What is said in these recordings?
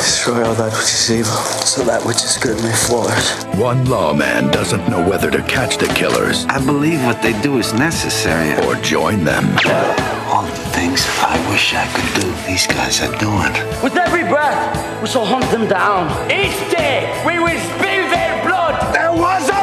Destroy all that which is evil, so that which is good may flourish. One lawman doesn't know whether to catch the killers I believe what they do is necessary. or join them. All the things I wish I could do, these guys are doing. With every breath, we shall hunt them down. Each day, we will spill their blood. There was a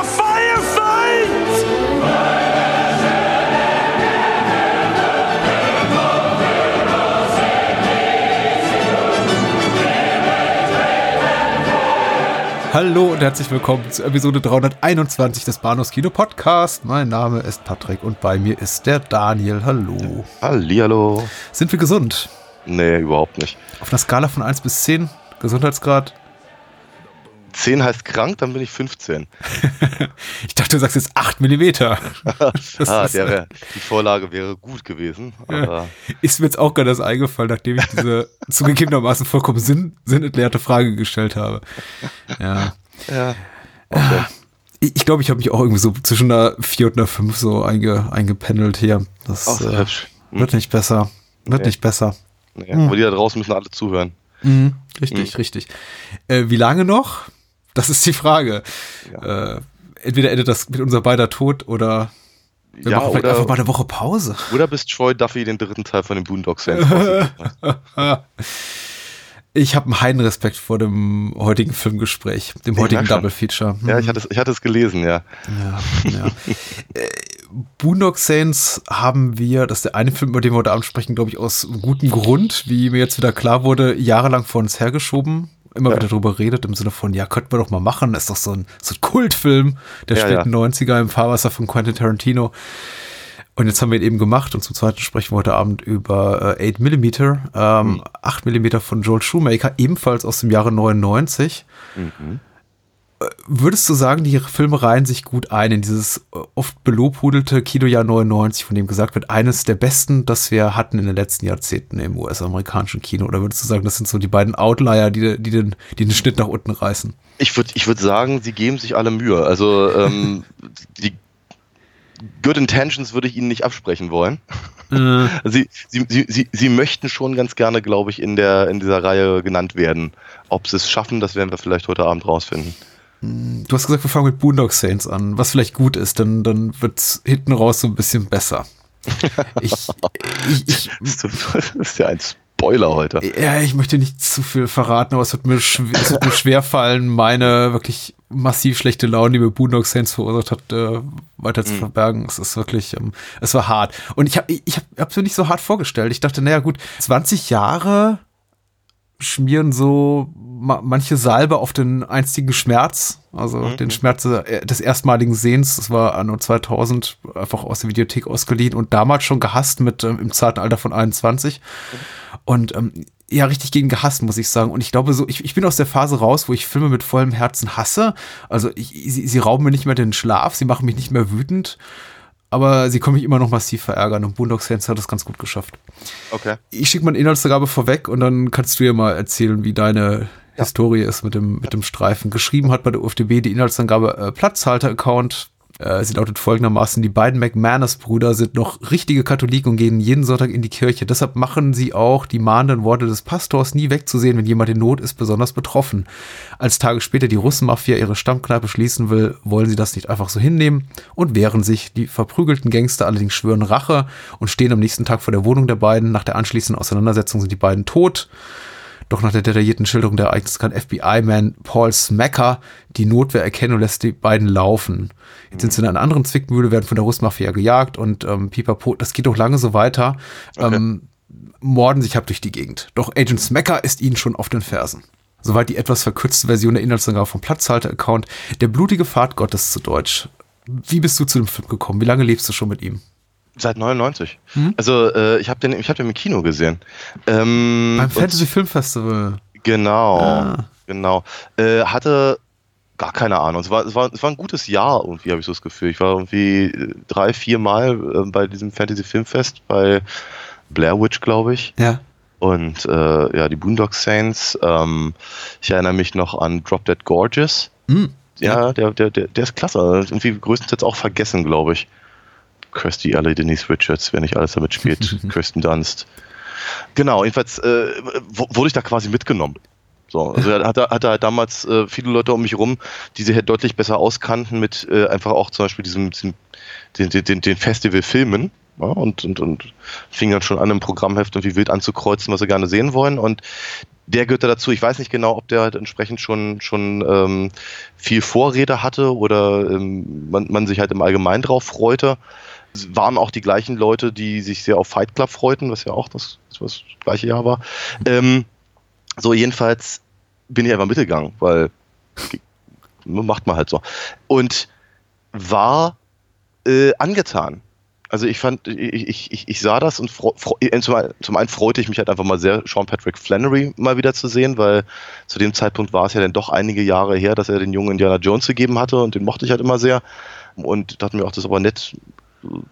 Hallo und herzlich willkommen zu Episode 321 des Bahnhofs Kino Podcast. Mein Name ist Patrick und bei mir ist der Daniel. Hallo. Hallihallo. Sind wir gesund? Nee, überhaupt nicht. Auf einer Skala von 1 bis 10, Gesundheitsgrad? 10 heißt krank, dann bin ich 15. Ich dachte, du sagst jetzt 8 Millimeter. Ah, wär, die Vorlage wäre gut gewesen. Aber ist mir jetzt auch gerade das eingefallen, nachdem ich diese zugegebenermaßen vollkommen sinn, sinnentleerte Frage gestellt habe. Ja. ja. Okay. Ich glaube, ich habe mich auch irgendwie so zwischen einer 4 und einer 5 so einge, eingependelt hier. Das Ach, äh, hübsch. Hm. wird nicht besser. Wird Nee. nicht besser. Nee, Aber die da draußen müssen alle zuhören. Mhm, richtig, richtig. Äh, wie lange noch? Das ist die Frage. Ja. Äh, entweder endet das mit unser beider Tod oder wir Ja, machen vielleicht oder- einfach mal eine Woche Pause. Oder bis Troy Duffy den dritten Teil von den Saints. Ich habe einen heiden Respekt vor dem heutigen Filmgespräch, dem Ja, heutigen. Double Feature. Ja, ich hatte, es, ich hatte es gelesen, ja. Ja, ja. äh, Boondock Saints haben wir, das ist der eine Film, über den wir heute Abend sprechen, glaube ich, aus gutem Grund, wie mir jetzt wieder klar wurde, jahrelang vor uns hergeschoben. Immer Ja. wieder drüber redet, im Sinne von, ja, könnten wir doch mal machen. Das ist doch so ein, so ein Kultfilm der Ja, späten 90er im Fahrwasser von Quentin Tarantino. Und jetzt haben wir ihn eben gemacht und zum zweiten sprechen wir heute Abend über äh, 8 mm, ähm, 8 mm von Joel Shoemaker, ebenfalls aus dem Jahre 99. Würdest du sagen, die Filme reihen sich gut ein in dieses äh, oft belobhudelte Kinojahr 99, von dem gesagt wird, eines der besten, das wir hatten in den letzten Jahrzehnten im US-amerikanischen Kino? Oder würdest du sagen, das sind so die beiden Outlier, die, die, den, die den Schnitt nach unten reißen? Ich würde ich würd sagen, sie geben sich alle Mühe. Also ähm, die Good Intentions würde ich ihnen nicht absprechen wollen. Sie, sie, sie, sie, sie möchten schon ganz gerne, glaube ich, in, der, in dieser Reihe genannt werden. Ob sie es schaffen, das werden wir vielleicht heute Abend rausfinden. Du hast gesagt, wir fangen mit Boondock Saints an, was vielleicht gut ist, denn dann wird's hinten raus so ein bisschen besser. Ich, ich, ich, Das ist ja ein Spoiler heute. Ja, ich möchte nicht zu viel verraten, aber es wird mir, schw es wird mir schwer fallen, meine wirklich massiv schlechte Laune, die mir Boondock Saints verursacht hat, äh, weiter zu verbergen. Es ist wirklich, ähm, es war hart. Und ich habe ich hab, hab's mir nicht so hart vorgestellt. Ich dachte, naja gut, 20 Jahre schmieren so ma manche Salbe auf den einstigen Schmerz, also den Schmerz äh, des erstmaligen Sehens. Das war anno 2000 einfach aus der Videothek ausgeliehen und damals schon gehasst mit ähm, im zarten Alter von 21. Und ähm, ja, richtig gegen gehasst, muss ich sagen. Und ich glaube so, ich, ich bin aus der Phase raus, wo ich Filme mit vollem Herzen hasse. Also ich, sie, sie rauben mir nicht mehr den Schlaf, sie machen mich nicht mehr wütend, aber sie können mich immer noch massiv verärgern. Und Boondock Saints hat das ganz gut geschafft. Okay. Ich schicke meine Inhaltsangabe vorweg und dann kannst du ja mal erzählen, wie deine Historie ist mit dem, mit dem Streifen. Geschrieben hat bei der UFDB die Inhaltsangabe äh, Platzhalter-Account. Äh, sie lautet folgendermaßen, die beiden McManus-Brüder sind noch richtige Katholiken und gehen jeden Sonntag in die Kirche. Deshalb machen sie auch die mahnenden Worte des Pastors nie wegzusehen, wenn jemand in Not ist, besonders betroffen. Als Tage später die Russenmafia ihre Stammkneipe schließen will, wollen sie das nicht einfach so hinnehmen und wehren sich. Die verprügelten Gangster allerdings schwören Rache und stehen am nächsten Tag vor der Wohnung der beiden. Nach der anschließenden Auseinandersetzung sind die beiden tot. Doch nach der detaillierten Schilderung der Ereignisse kann FBI-Man Paul Smacker die Notwehr erkennen und lässt die beiden laufen. Jetzt sind sie in einer anderen Zwickmühle, werden von der Russmafia gejagt und ähm, Pipapo, das geht doch lange so weiter, ähm, morden sich ab durch die Gegend. Doch Agent Smacker ist ihnen schon auf den Fersen. Soweit die etwas verkürzte Version der Inhaltsangabe vom Platzhalter-Account. Der blutige Pfad Gottes zu Deutsch. Wie bist du zu dem Film gekommen? Wie lange lebst du schon mit ihm? Seit 99. Also äh, ich habe den, ich hab den im Kino gesehen. Ähm, Beim Fantasy Film Festival. Genau, Ah. genau. Äh, hatte gar keine Ahnung. Es war, es war, es war ein gutes Jahr irgendwie, habe ich so das Gefühl. Ich war irgendwie äh, drei, vier Mal äh, bei diesem Fantasy Filmfest bei Blair Witch, glaube ich. Ja. Und äh, ja, die Boondock Saints. Ähm, ich erinnere mich noch an Drop Dead Gorgeous. Hm. Ja, der, der, der, der ist klasse. Irgendwie größtenteils auch vergessen, glaube ich. Kirsty Alley, Denise Richards, wer nicht alles damit spielt. Kirsten Dunst. Genau, jedenfalls äh, wurde ich da quasi mitgenommen. So, also er hatte, hatte halt damals äh, viele Leute um mich rum, die sich halt deutlich besser auskannten mit äh, einfach auch zum Beispiel diesem, diesem den, den, den, den Festivalfilmen. Ja, und, und, und fing dann schon an, im Programmheft irgendwie wild anzukreuzen, was sie gerne sehen wollen. Und der gehört da dazu. Ich weiß nicht genau, ob der halt entsprechend schon, schon ähm, viel Vorrede hatte oder ähm, man, man sich halt im Allgemeinen drauf freute. Waren auch die gleichen Leute, die sich sehr auf Fight Club freuten, was ja auch das, das, gleiche Jahr war. Ähm, so, jedenfalls bin ich einfach mitgegangen, weil macht man halt so. Und war äh, angetan. Also ich fand, ich, ich, ich, sah das und einen- zum einen freute ich mich halt einfach mal sehr, Sean Patrick Flannery mal wieder zu sehen, weil zu dem Zeitpunkt war es ja dann doch einige Jahre her, dass er den jungen Indiana Jones gegeben hatte und den mochte ich halt immer sehr. Und dachte mir auch, das ist aber nett,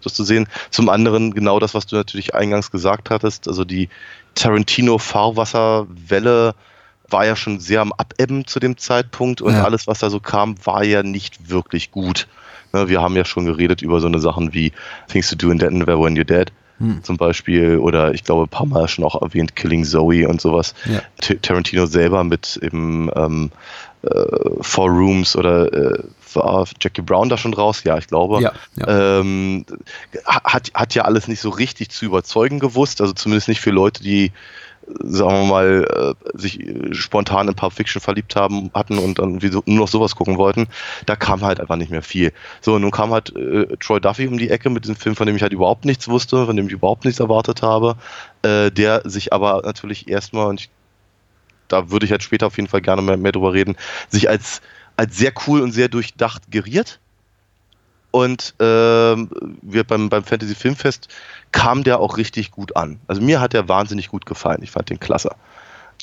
das zu sehen. Zum anderen genau das, was du natürlich eingangs gesagt hattest, also die Tarantino-Fahrwasserwelle war ja schon sehr am Abebben zu dem Zeitpunkt und Ja. alles, was da so kam, war ja nicht wirklich gut. Ne, Wir haben ja schon geredet über so eine Sachen wie Things to Do in Denver When You're Dead zum Beispiel oder ich glaube ein paar Mal schon auch erwähnt Killing Zoe und sowas. Ja. Tarantino selber mit eben ähm, äh, Four Rooms oder äh, war Jackie Brown da schon raus? Ja, ich glaube. Ja, ja. Ähm, hat, hat ja alles nicht so richtig zu überzeugen gewusst, also zumindest nicht für Leute, die, sagen wir mal, äh, sich äh, spontan in Pulp Fiction verliebt haben, hatten und dann so, nur noch sowas gucken wollten. Da kam halt einfach nicht mehr viel. So, und nun kam halt äh, Troy Duffy um die Ecke mit diesem Film, von dem ich halt überhaupt nichts wusste, von dem ich überhaupt nichts erwartet habe, äh, der sich aber natürlich erstmal, und ich, da würde ich halt später auf jeden Fall gerne mehr, mehr drüber reden, sich als, als sehr cool und sehr durchdacht geriert. Und ähm, wir beim, beim Fantasy Filmfest kam der auch richtig gut an. Also mir hat der wahnsinnig gut gefallen. Ich fand den klasse.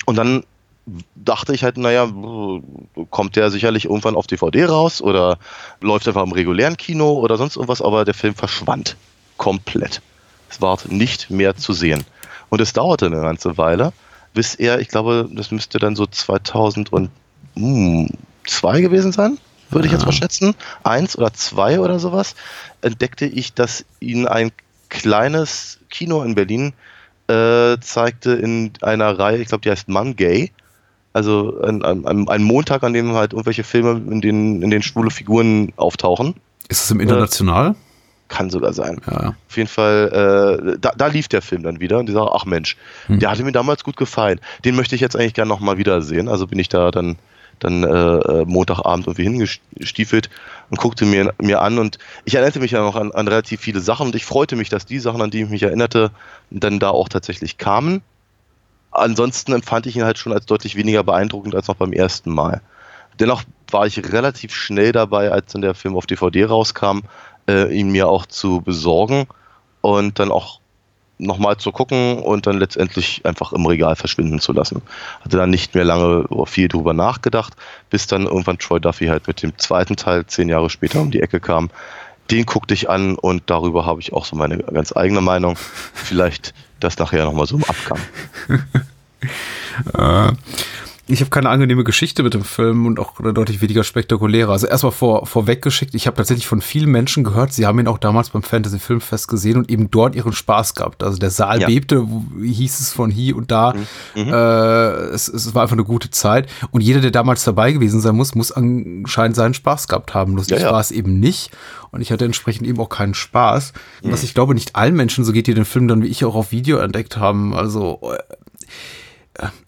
Und dann dachte ich halt, naja, kommt der sicherlich irgendwann auf DVD raus oder läuft einfach im regulären Kino oder sonst irgendwas, aber der Film verschwand komplett. Es war nicht mehr zu sehen. Und es dauerte eine ganze Weile, bis er, ich glaube, das müsste dann so 2002 gewesen sein, würde ich jetzt mal schätzen, eins oder zwei oder sowas, entdeckte ich, dass ihn ein kleines Kino in Berlin äh, zeigte in einer Reihe, ich glaube, die heißt Mann Gay. Also ein, ein, ein Montag, an dem halt irgendwelche Filme, in denen, in denen schwule Figuren auftauchen. Ist es im International? Kann sogar sein. Ja. Auf jeden Fall, äh, da, da lief der Film dann wieder und die sagte, ach Mensch, der hatte mir damals gut gefallen. Den möchte ich jetzt eigentlich gerne nochmal wiedersehen. Also bin ich da dann, dann äh, äh, Montagabend irgendwie hingestiefelt und guckte mir, mir an und ich erinnerte mich ja noch an, an relativ viele Sachen und ich freute mich, dass die Sachen, an die ich mich erinnerte, dann da auch tatsächlich kamen. Ansonsten empfand ich ihn halt schon als deutlich weniger beeindruckend als noch beim ersten Mal. Dennoch war ich relativ schnell dabei, als dann der Film auf DVD rauskam, äh, ihn mir auch zu besorgen und dann auch nochmal zu gucken und dann letztendlich einfach im Regal verschwinden zu lassen. Hatte dann nicht mehr lange viel drüber nachgedacht, bis dann irgendwann Troy Duffy halt mit dem zweiten Teil zehn Jahre später um die Ecke kam. Den guckte ich an und darüber habe ich auch so meine ganz eigene Meinung. Vielleicht das nachher nochmal so im Abgang. Ich habe keine angenehme Geschichte mit dem Film und auch deutlich weniger spektakuläre. Also erstmal vor, vorweggeschickt, ich habe tatsächlich von vielen Menschen gehört, sie haben ihn auch damals beim Fantasy Filmfest gesehen und eben dort ihren Spaß gehabt. Also der Saal Ja. bebte, hieß es von hier und da. Mhm. Äh, es, es war einfach eine gute Zeit. Und jeder, der damals dabei gewesen sein muss, muss anscheinend seinen Spaß gehabt haben. Lustig Ja, ja. war es eben nicht. Und ich hatte entsprechend eben auch keinen Spaß. Mhm. Was ich glaube, nicht allen Menschen, so geht die den Film dann wie ich auch auf Video entdeckt haben. Also äh,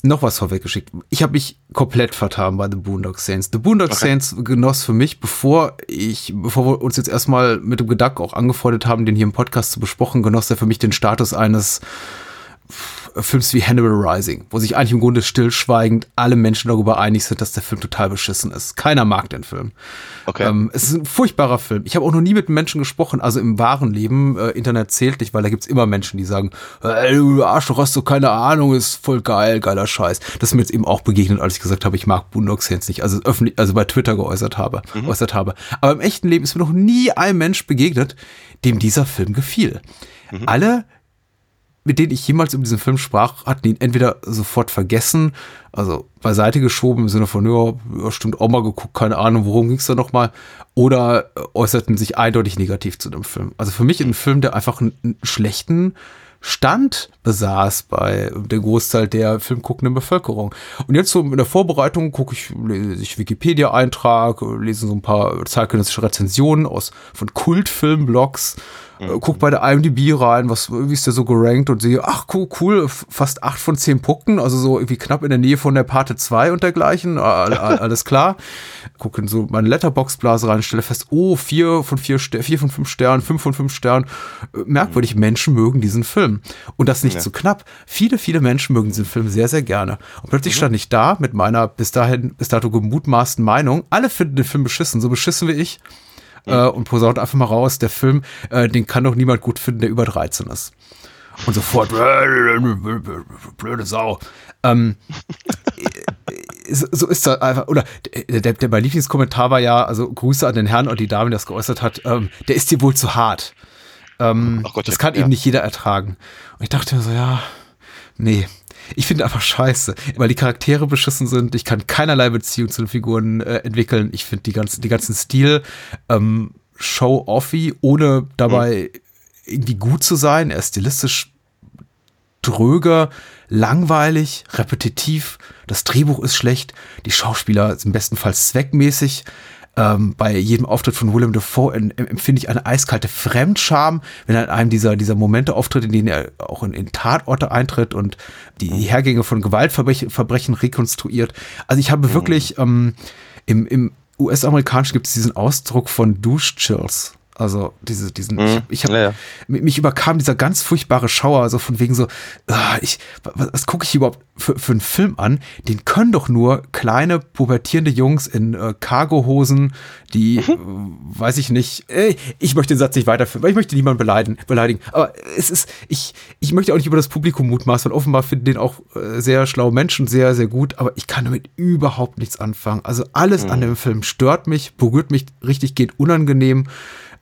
noch was vorweggeschickt. Ich habe mich komplett vertan bei The Boondock Saints. The Boondock Saints genoss für mich, bevor ich, bevor wir uns jetzt erstmal mit dem Gedanken auch angefreundet haben, den hier im Podcast zu besprechen, genoss er für mich den Status eines Films wie Hannibal Rising, wo sich eigentlich im Grunde stillschweigend alle Menschen darüber einig sind, dass der Film total beschissen ist. Keiner mag den Film. Okay. Ähm, es ist ein furchtbarer Film. Ich habe auch noch nie mit Menschen gesprochen, also im wahren Leben. Äh, Internet zählt nicht, weil da gibt's immer Menschen, die sagen, äh, du Arschloch, hast du keine Ahnung, ist voll geil, geiler Scheiß. Das ist mir jetzt eben auch begegnet, als ich gesagt habe, ich mag Boondock Saints nicht, also öffentlich, also bei Twitter geäußert habe, Mhm. geäußert habe. Aber im echten Leben ist mir noch nie ein Mensch begegnet, dem dieser Film gefiel. Mhm. Alle mit denen ich jemals über diesen Film sprach, hatten ihn entweder sofort vergessen, also beiseite geschoben im Sinne von, ja, stimmt auch mal geguckt, keine Ahnung, worum ging's da nochmal, oder äh, äußerten sich eindeutig negativ zu dem Film. Also für mich ein Film, der einfach einen, einen schlechten Stand besaß bei der Großteil der filmguckenden Bevölkerung. Und jetzt so in der Vorbereitung gucke ich, lese ich Wikipedia-Eintrag, lese so ein paar zeitgenössische Rezensionen aus von Kultfilmblogs, äh, guck bei der IMDb rein, was, wie ist der so gerankt und sehe, ach cool, cool, fast acht von zehn Punkten, also so irgendwie knapp in der Nähe von der Parte 2 und dergleichen, all, all, alles klar. Gucke in so meine Letterbox-Blase rein, stelle fest, oh, vier von vier, Ster vier von fünf Sternen, fünf von fünf Sternen. Äh, Merkwürdig, Menschen mögen diesen Film. Und das nicht Ja. so knapp. Viele, viele Menschen mögen diesen Film sehr, sehr gerne. Und plötzlich stand ich da mit meiner bis dahin, bis dato gemutmaßten Meinung. Alle finden den Film beschissen, so beschissen wie ich äh, und posaunt einfach mal raus, der Film, äh, den kann doch niemand gut finden, der über 13 ist. Und sofort, blöde Sau. Ähm, so so ist das einfach, oder der, der, der, mein Lieblingskommentar war ja, also Grüße an den Herrn und die Dame, die das geäußert hat, ähm, der ist dir wohl zu hart. Ähm, Gott, das kann ja. eben nicht jeder ertragen. Und ich dachte mir so, ja, nee. Ich finde einfach scheiße, weil die Charaktere beschissen sind. Ich kann keinerlei Beziehung zu den Figuren äh, entwickeln. Ich finde die ganzen, die ganzen Stil ähm, show-offy, ohne dabei irgendwie gut zu sein. Er ist stilistisch dröge, langweilig, repetitiv. Das Drehbuch ist schlecht. Die Schauspieler sind bestenfalls zweckmäßig. Ähm, bei jedem Auftritt von Willem Dafoe em- em- empfinde ich eine eiskalte Fremdscham, wenn er in einem dieser, dieser Momente auftritt, in denen er auch in, in Tatorte eintritt und die Hergänge von Gewaltverbrechen Verbrechen rekonstruiert. Also ich habe wirklich ähm, im, im US-amerikanischen gibt es diesen Ausdruck von Duschchills. Also diese, diesen, ich, ich hab, Ja, ja. mi- mich überkam dieser ganz furchtbare Schauer, also von wegen so, ah, ich, was, was gucke ich überhaupt für, für einen Film an? Den können doch nur kleine pubertierende Jungs in äh, Cargohosen, die, äh, weiß ich nicht, äh, ich möchte den Satz nicht weiterführen, weil ich möchte niemanden beleidigen, beleidigen. Aber es ist, ich, ich möchte auch nicht über das Publikum mutmaßen, weil offenbar finden den auch äh, sehr schlaue Menschen sehr, sehr gut, aber ich kann damit überhaupt nichts anfangen. Also alles an dem Film stört mich, berührt mich richtig, geht unangenehm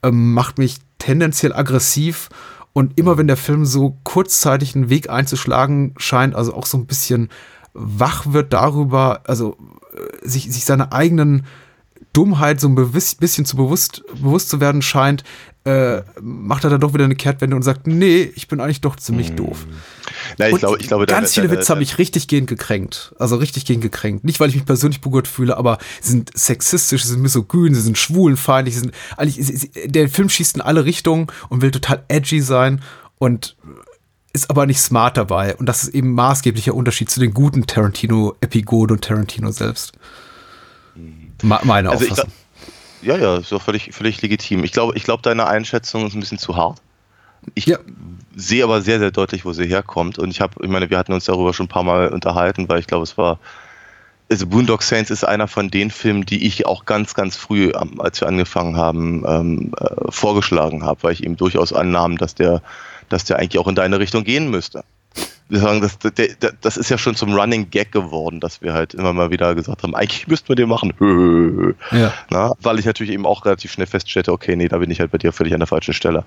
ähm, macht mich tendenziell aggressiv. Und immer wenn der Film so kurzzeitig einen Weg einzuschlagen scheint, also auch so ein bisschen wach wird darüber, also äh, sich, sich seiner eigenen Dummheit so ein bisschen zu bewusst, bewusst zu werden scheint, äh, macht er dann doch wieder eine Kehrtwende und sagt, nee, ich bin eigentlich doch ziemlich doof. Na, ich Und glaube, ich glaube, ganz deine- viele Witze haben mich richtig gehend gekränkt. Also richtig gehend gekränkt. Nicht, weil ich mich persönlich berührt fühle, aber sie sind sexistisch, sie sind misogyn, sie sind schwulenfeindlich, sie sind eigentlich, sie, sie, der Film schießt in alle Richtungen und will total edgy sein und ist aber nicht smart dabei. Und das ist eben maßgeblicher Unterschied zu den guten Tarantino-Epigoden und Tarantino selbst. Ma- Meine Also Auffassung. Ja, ja, ist doch völlig, völlig legitim. Ich glaube, ich glaube, deine Einschätzung ist ein bisschen zu hart. Ich Ja. sehe aber sehr, sehr deutlich, wo sie herkommt. Und ich habe, ich meine, wir hatten uns darüber schon ein paar Mal unterhalten, weil ich glaube, es war. Also Boondock Saints ist einer von den Filmen, die ich auch ganz, ganz früh, als wir angefangen haben, ähm, äh, vorgeschlagen habe, weil ich eben durchaus annahm, dass der, dass der eigentlich auch in deine Richtung gehen müsste. Wir sagen, das, der, das ist ja schon zum Running Gag geworden, dass wir halt immer mal wieder gesagt haben, eigentlich müssten wir den machen. Ja. Na, weil ich natürlich eben auch relativ schnell feststellte, okay, nee, da bin ich halt bei dir völlig an der falschen Stelle.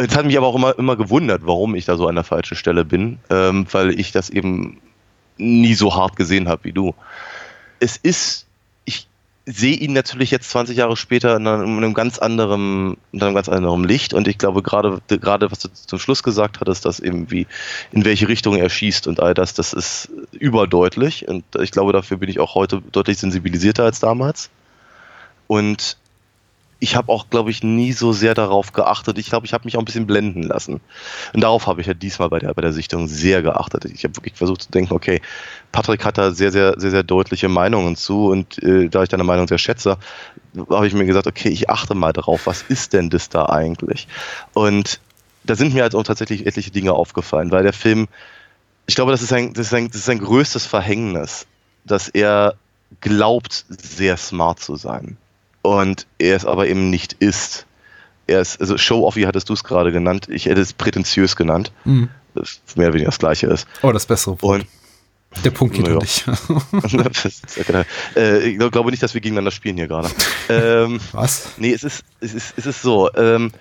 Jetzt hat mich aber auch immer, immer gewundert, warum ich da so an der falschen Stelle bin, ähm, weil ich das eben nie so hart gesehen habe wie du. Es ist, sehe ihn natürlich jetzt 20 Jahre später in einem, in einem ganz anderen, in einem ganz anderen Licht und ich glaube gerade, gerade was du zum Schluss gesagt hattest, dass eben wie, in welche Richtung er schießt und all das, das ist überdeutlich und ich glaube, dafür bin ich auch heute deutlich sensibilisierter als damals. Und ich habe auch, glaube ich, nie so sehr darauf geachtet. Ich glaube, ich habe mich auch ein bisschen blenden lassen. Und darauf habe ich ja diesmal bei der, bei der Sichtung sehr geachtet. Ich habe wirklich versucht zu denken, okay, Patrick hat da sehr, sehr, sehr, sehr deutliche Meinungen zu. Und äh, da ich deine Meinung sehr schätze, habe ich mir gesagt, okay, ich achte mal darauf, was ist denn das da eigentlich? Und da sind mir halt auch tatsächlich etliche Dinge aufgefallen, weil der Film ich glaube, das ist, ein, das, ist ein, das ist sein größtes Verhängnis, dass er glaubt, sehr smart zu sein. Und er es aber eben nicht ist. Er ist, also Show-off, wie hattest du es gerade genannt? Ich hätte es prätentiös genannt. Mhm. Das mehr oder weniger das gleiche ist. Oh, das bessere Und der Punkt geht Ja. nicht. äh, ich glaube nicht, dass wir gegeneinander spielen hier gerade. ähm, Was? Nee, es ist, es ist, es ist so. Ähm,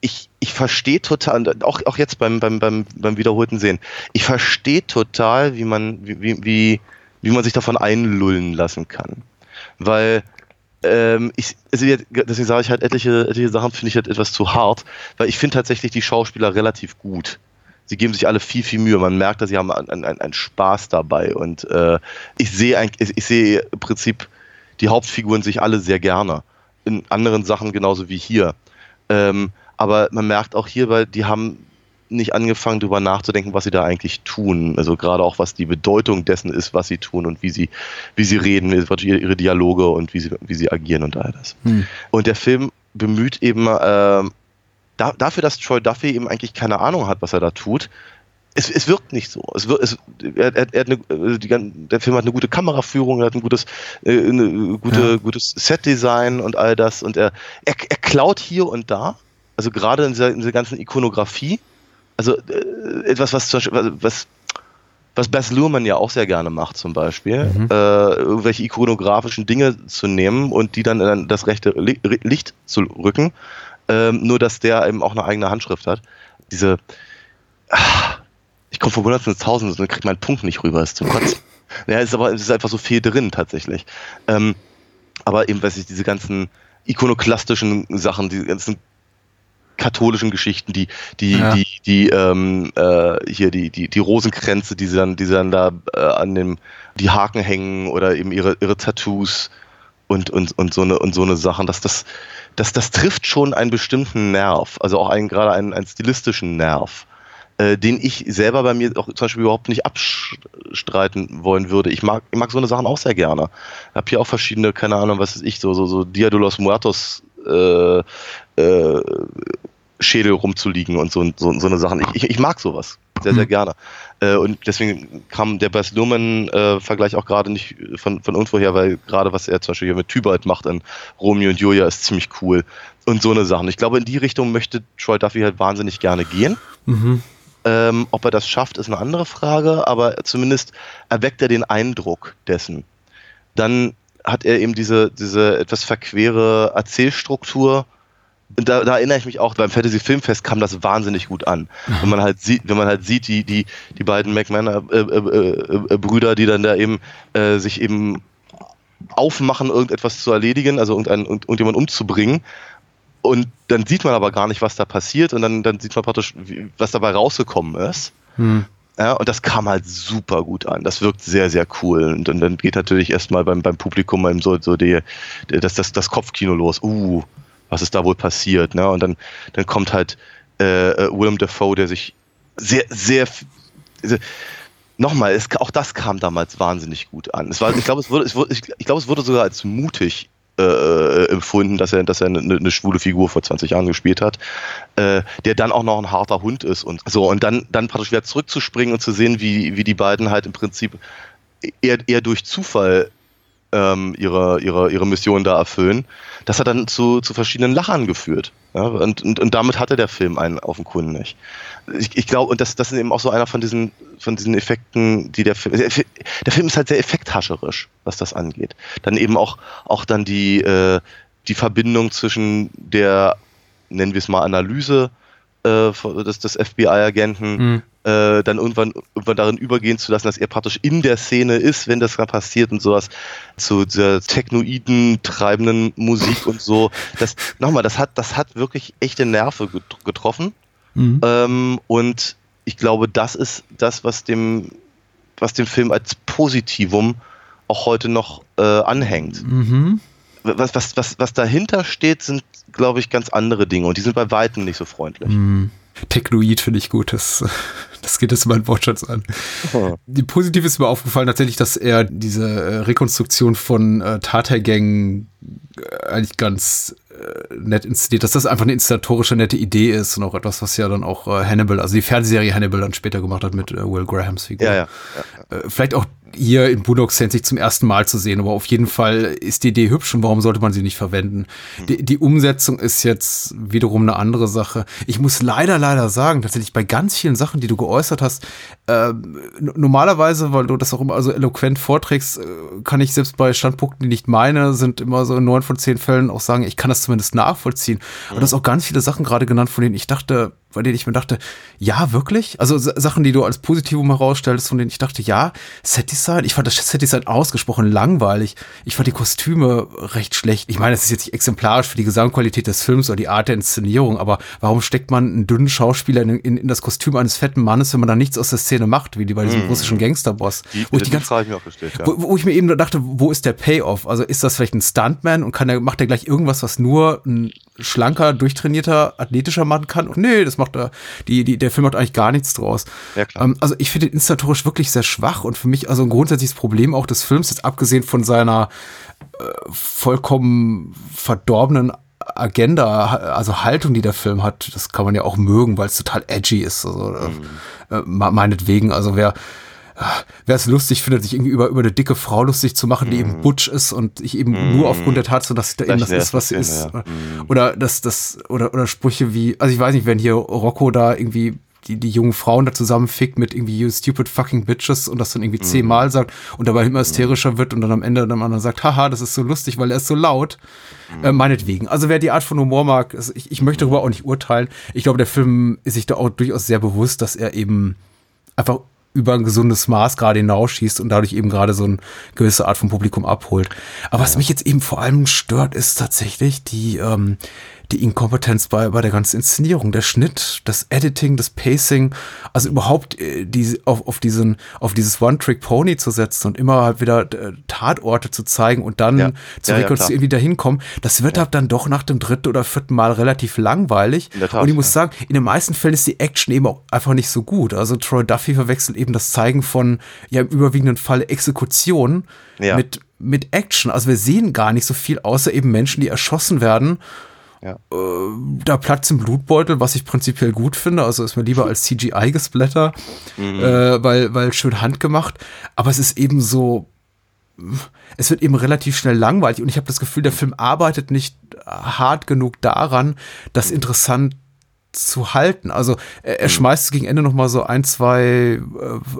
ich, ich verstehe total, auch, auch jetzt beim, beim, beim, beim wiederholten Sehen, ich verstehe total, wie man, wie, wie- wie, wie man sich davon einlullen lassen kann. Weil ähm, ich, also jetzt, deswegen sage ich halt, etliche, etliche Sachen finde ich halt etwas zu hart, weil ich finde tatsächlich die Schauspieler relativ gut. Sie geben sich alle viel, viel Mühe. Man merkt, dass sie haben einen, einen Spaß dabei. Und äh, ich sehe eigentlich, ich sehe im Prinzip die Hauptfiguren sich alle sehr gerne. In anderen Sachen genauso wie hier. Ähm, aber man merkt auch hier, weil die haben nicht angefangen, darüber nachzudenken, was sie da eigentlich tun. Also gerade auch, was die Bedeutung dessen ist, was sie tun und wie sie, wie sie reden, ihre Dialoge und wie sie, wie sie agieren und all das. Und der Film bemüht eben ähm, da, dafür, dass Troy Duffy eben eigentlich keine Ahnung hat, was er da tut. Es, es wirkt nicht so. Es wird, es, er, er, er eine, äh, die, der Film hat eine gute Kameraführung, er hat ein gutes, äh, eine gute, Ja. gutes Setdesign und all das. Und er, er, er klaut hier und da, also gerade in dieser, in dieser ganzen Ikonografie, also äh, etwas, was, was, was Bess Luhrmann ja auch sehr gerne macht, zum Beispiel, äh, irgendwelche ikonografischen Dinge zu nehmen und die dann in das rechte Li Licht zu rücken, ähm, nur dass der eben auch eine eigene Handschrift hat. Diese, ah, ich komme von Hundertsten ins Tausend und kriege meinen Punkt nicht rüber, ist zum Kotzen. Ja, es ist aber ist einfach so viel drin tatsächlich. Ähm, aber eben, weiß ich, diese ganzen ikonoklastischen Sachen, die ganzen katholischen Geschichten, die, die, Ja. die, die, ähm, äh, hier die, die, die Rosenkränze, die sie dann, die sie dann da äh, an dem, die Haken hängen oder eben ihre, ihre Tattoos und, und, und so eine, und so eine Sachen, dass das, das, das trifft schon einen bestimmten Nerv, also auch einen, gerade einen, einen stilistischen Nerv, äh, den ich selber bei mir auch zum Beispiel überhaupt nicht abstreiten wollen würde. Ich mag, ich mag so eine Sachen auch sehr gerne. Ich habe hier auch verschiedene, keine Ahnung, was ist ich, so, so, so Dia de los Muertos äh, äh, Schädel rumzuliegen und so, so, so eine Sachen. Ich, ich, ich mag sowas sehr, sehr gerne. Äh, und deswegen kam der Bess Luhrmann-Vergleich auch gerade nicht von, von irgendwo her, weil gerade was er zum Beispiel hier mit Tybalt macht in Romeo und Julia ist ziemlich cool. Und so eine Sachen. Ich glaube, in die Richtung möchte Troy Duffy halt wahnsinnig gerne gehen. Ähm, ob er das schafft, ist eine andere Frage, aber zumindest erweckt er den Eindruck dessen. Dann hat er eben diese, diese etwas verquere Erzählstruktur. Da, da erinnere ich mich auch, beim Fantasy Filmfest kam das wahnsinnig gut an. Wenn man halt sieht, wenn man halt sieht, die, die, die beiden McMahon äh, äh, äh, äh, Brüder, die dann da eben äh, sich eben aufmachen, irgendetwas zu erledigen, also irgendeinen, irgend- irgendjemanden umzubringen. Und dann sieht man aber gar nicht, was da passiert, und dann, dann sieht man praktisch, was dabei rausgekommen ist. Ja, und das kam halt super gut an. Das wirkt sehr, sehr cool. Und, dann- dann geht natürlich erstmal beim, beim Publikum so, so die, das, das, das Kopfkino los. Uh, was ist da wohl passiert? Ne? Und dann, dann kommt halt äh, äh, Willem Dafoe, der sich sehr, sehr. f- also, Nochmal, es, auch das kam damals wahnsinnig gut an. Es war, ich glaube, es wurde, es ich, ich glaube, es wurde sogar als mutig äh, äh, empfunden, dass er, dass er eine, eine schwule Figur vor 20 Jahren gespielt hat, äh, der dann auch noch ein harter Hund ist und so. Und dann, dann praktisch wieder zurückzuspringen und zu sehen, wie, wie die beiden halt im Prinzip eher, eher durch Zufall ähm, ihre, ihre, ihre Mission da erfüllen, das hat dann zu, zu verschiedenen Lachern geführt. Ja? Und, und, und damit hatte der Film einen auf dem Kunden nicht. Ich, ich glaube, und das, das ist eben auch so einer von diesen, von diesen Effekten, die der Film. Der, Fi- der Film ist halt sehr effekthascherisch, was das angeht. Dann eben auch, auch dann die, äh, die Verbindung zwischen der, nennen wir es mal, Analyse äh, des, des FBI-Agenten, äh, dann irgendwann, irgendwann darin übergehen zu lassen, dass er praktisch in der Szene ist, wenn das dann passiert und sowas, zu dieser technoiden treibenden Musik und so. Das, nochmal, das hat, das hat wirklich echte Nerve get- getroffen. Ähm, und ich glaube, das ist das, was dem, was dem Film als Positivum auch heute noch äh, anhängt. Was, was, was, was dahinter steht, sind, glaube ich, ganz andere Dinge und die sind bei Weitem nicht so freundlich. Technoid finde ich gut. Das, das geht jetzt mein Wortschatz an. Oh. Die positiv ist mir aufgefallen tatsächlich, dass er diese äh, Rekonstruktion von äh, Tatergängen äh, eigentlich ganz äh, nett inszeniert, dass das einfach eine inszenatorische nette Idee ist und auch etwas, was ja dann auch äh, Hannibal, also die Fernsehserie Hannibal dann später gemacht hat mit äh, Will Grahams Figur. Ja, ja. ja. Äh, vielleicht auch hier in Saints sich zum ersten Mal zu sehen. Aber auf jeden Fall ist die Idee hübsch und warum sollte man sie nicht verwenden? Die, die Umsetzung ist jetzt wiederum eine andere Sache. Ich muss leider, leider sagen, tatsächlich bei ganz vielen Sachen, die du geäußert hast, äh, normalerweise, weil du das auch immer so eloquent vorträgst, äh, kann ich selbst bei Standpunkten, die nicht meine, sind immer so in neun von zehn Fällen auch sagen, ich kann das zumindest nachvollziehen. Aber du hast auch ganz viele Sachen gerade genannt, von denen ich dachte, bei denen ich mir dachte, ja, wirklich? Also Sachen, die du als Positivum herausstellst, von denen ich dachte, ja, Set-Design, ich fand das Set-Design ausgesprochen langweilig. Ich fand die Kostüme recht schlecht. Ich meine, es ist jetzt nicht exemplarisch für die Gesamtqualität des Films oder die Art der Inszenierung, aber warum steckt man einen dünnen Schauspieler in, in, in das Kostüm eines fetten Mannes, wenn man da nichts aus der Szene macht, wie die bei diesem mm. russischen Gangsterboss? Die, wo, ich die, die ganz, ich gestellt, ja. wo, wo ich mir eben dachte, wo ist der Payoff? Also ist das vielleicht ein Stuntman und kann er, macht er gleich irgendwas, was nur ein schlanker, durchtrainierter, athletischer Mann kann? Und nee, das macht er, die, die, der Film hat eigentlich gar nichts draus. Ja, klar. Ähm, also ich finde ihn instatorisch wirklich sehr schwach und für mich also ein grundsätzliches Problem auch des Films, jetzt abgesehen von seiner äh, vollkommen verdorbenen Agenda, also Haltung, die der Film hat, das kann man ja auch mögen, weil es total edgy ist. Also, äh, mhm. äh, meinetwegen, also wer wer es lustig findet, sich irgendwie über, über eine dicke Frau lustig zu machen, die mm. eben mhm. butch ist und ich eben mm. nur aufgrund der Tatsache, dass sie da eben das ist, was sie ist. Ja. Mhm. Oder das, das, oder, oder Sprüche wie, also ich weiß nicht, wenn hier Rocco da irgendwie die, die jungen Frauen da zusammenfickt mit irgendwie you stupid fucking bitches und das dann irgendwie mm. zehnmal sagt und dabei immer hysterischer wird und dann am Ende dann anderen sagt, haha, das ist so lustig, weil er ist so laut. Äh, meinetwegen. Also wer die Art von Humor mag, also ich, ich möchte darüber auch nicht urteilen. Ich glaube, der Film ist sich da auch durchaus sehr bewusst, dass er eben einfach über ein gesundes Maß gerade hinausschießt und dadurch eben gerade so eine gewisse Art von Publikum abholt. Aber was mich jetzt eben vor allem stört, ist tatsächlich die, ähm, die Inkompetenz bei, bei der ganzen Inszenierung, der Schnitt, das Editing, das Pacing, also überhaupt äh, die, auf, auf, diesen, auf dieses One-Trick-Pony zu setzen und immer halt wieder äh, Tatorte zu zeigen und dann ja. zu ja, rekonstruieren, ja, wie da hinkommen, das wird halt dann doch nach dem dritten oder vierten Mal relativ langweilig. Tat, und ich muss sagen, in den meisten Fällen ist die Action eben auch einfach nicht so gut. Also Troy Duffy verwechselt eben das Zeigen von, ja, im überwiegenden Fall Exekutionen mit, mit Action. Also wir sehen gar nicht so viel, außer eben Menschen, die erschossen werden ja. Äh, da Platz im Blutbeutel, was ich prinzipiell gut finde. Also ist mir lieber als CGI-Gesplatter, mhm. äh, weil, weil schön handgemacht. Aber es ist eben so, es wird eben relativ schnell langweilig und ich habe das Gefühl, der Film arbeitet nicht hart genug daran, das interessant zu halten. Also er, er mhm. schmeißt gegen Ende noch mal so ein, zwei äh,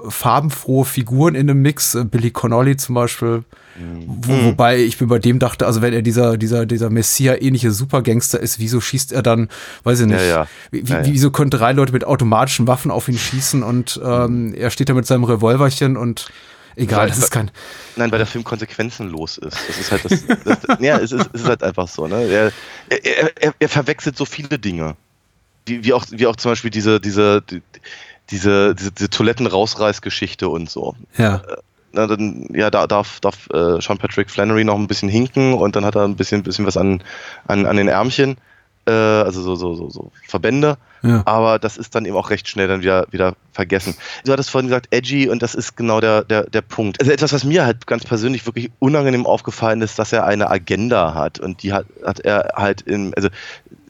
farbenfrohe Figuren in den Mix. Äh, Billy Connolly zum Beispiel. Mhm. Wo, mhm. wobei ich mir bei dem dachte, also wenn er dieser, dieser, dieser Messia-ähnliche Supergangster ist, wieso schießt er dann, weiß ich nicht, ja, ja. Wie, ja, wieso können drei Leute mit automatischen Waffen auf ihn schießen und ähm, er steht da mit seinem Revolverchen und egal, Weil, das ist kein. Nein, weil der Film konsequenzenlos ist. Das ist halt das. das ja, es ist, es ist halt einfach so, ne? Er, er, er, er verwechselt so viele Dinge wie, wie, auch, wie auch zum Beispiel diese, diese, die, diese, diese, diese Toiletten-Rausreißgeschichte und so. Ja. Na, dann, ja, da darf, darf äh, Sean Patrick Flannery noch ein bisschen hinken und dann hat er ein bisschen, bisschen was an, an, an den Ärmchen, äh, also so, so, so, so Verbände. Ja. Aber das ist dann eben auch recht schnell dann wieder, wieder vergessen. Du hattest vorhin gesagt, edgy, und das ist genau der, der, der Punkt. Also etwas, was mir halt ganz persönlich wirklich unangenehm aufgefallen ist, dass er eine Agenda hat. Und die hat, hat er halt in, also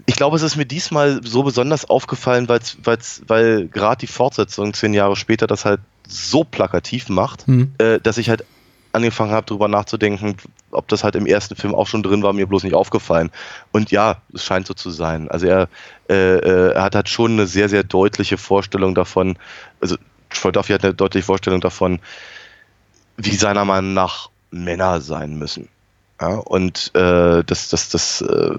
ich glaube, es ist mir diesmal so besonders aufgefallen, weil's, weil's, weil gerade die Fortsetzung zehn Jahre später das halt so plakativ macht, mhm. äh, dass ich halt angefangen habe, darüber nachzudenken, ob das halt im ersten Film auch schon drin war, mir bloß nicht aufgefallen. Und ja, es scheint so zu sein. Also er, äh, äh er hat halt schon eine sehr, sehr deutliche Vorstellung davon, also Troy Duffy hat eine deutliche Vorstellung davon, wie seiner Meinung nach Männer sein müssen. Ja, und äh, das, das, das äh,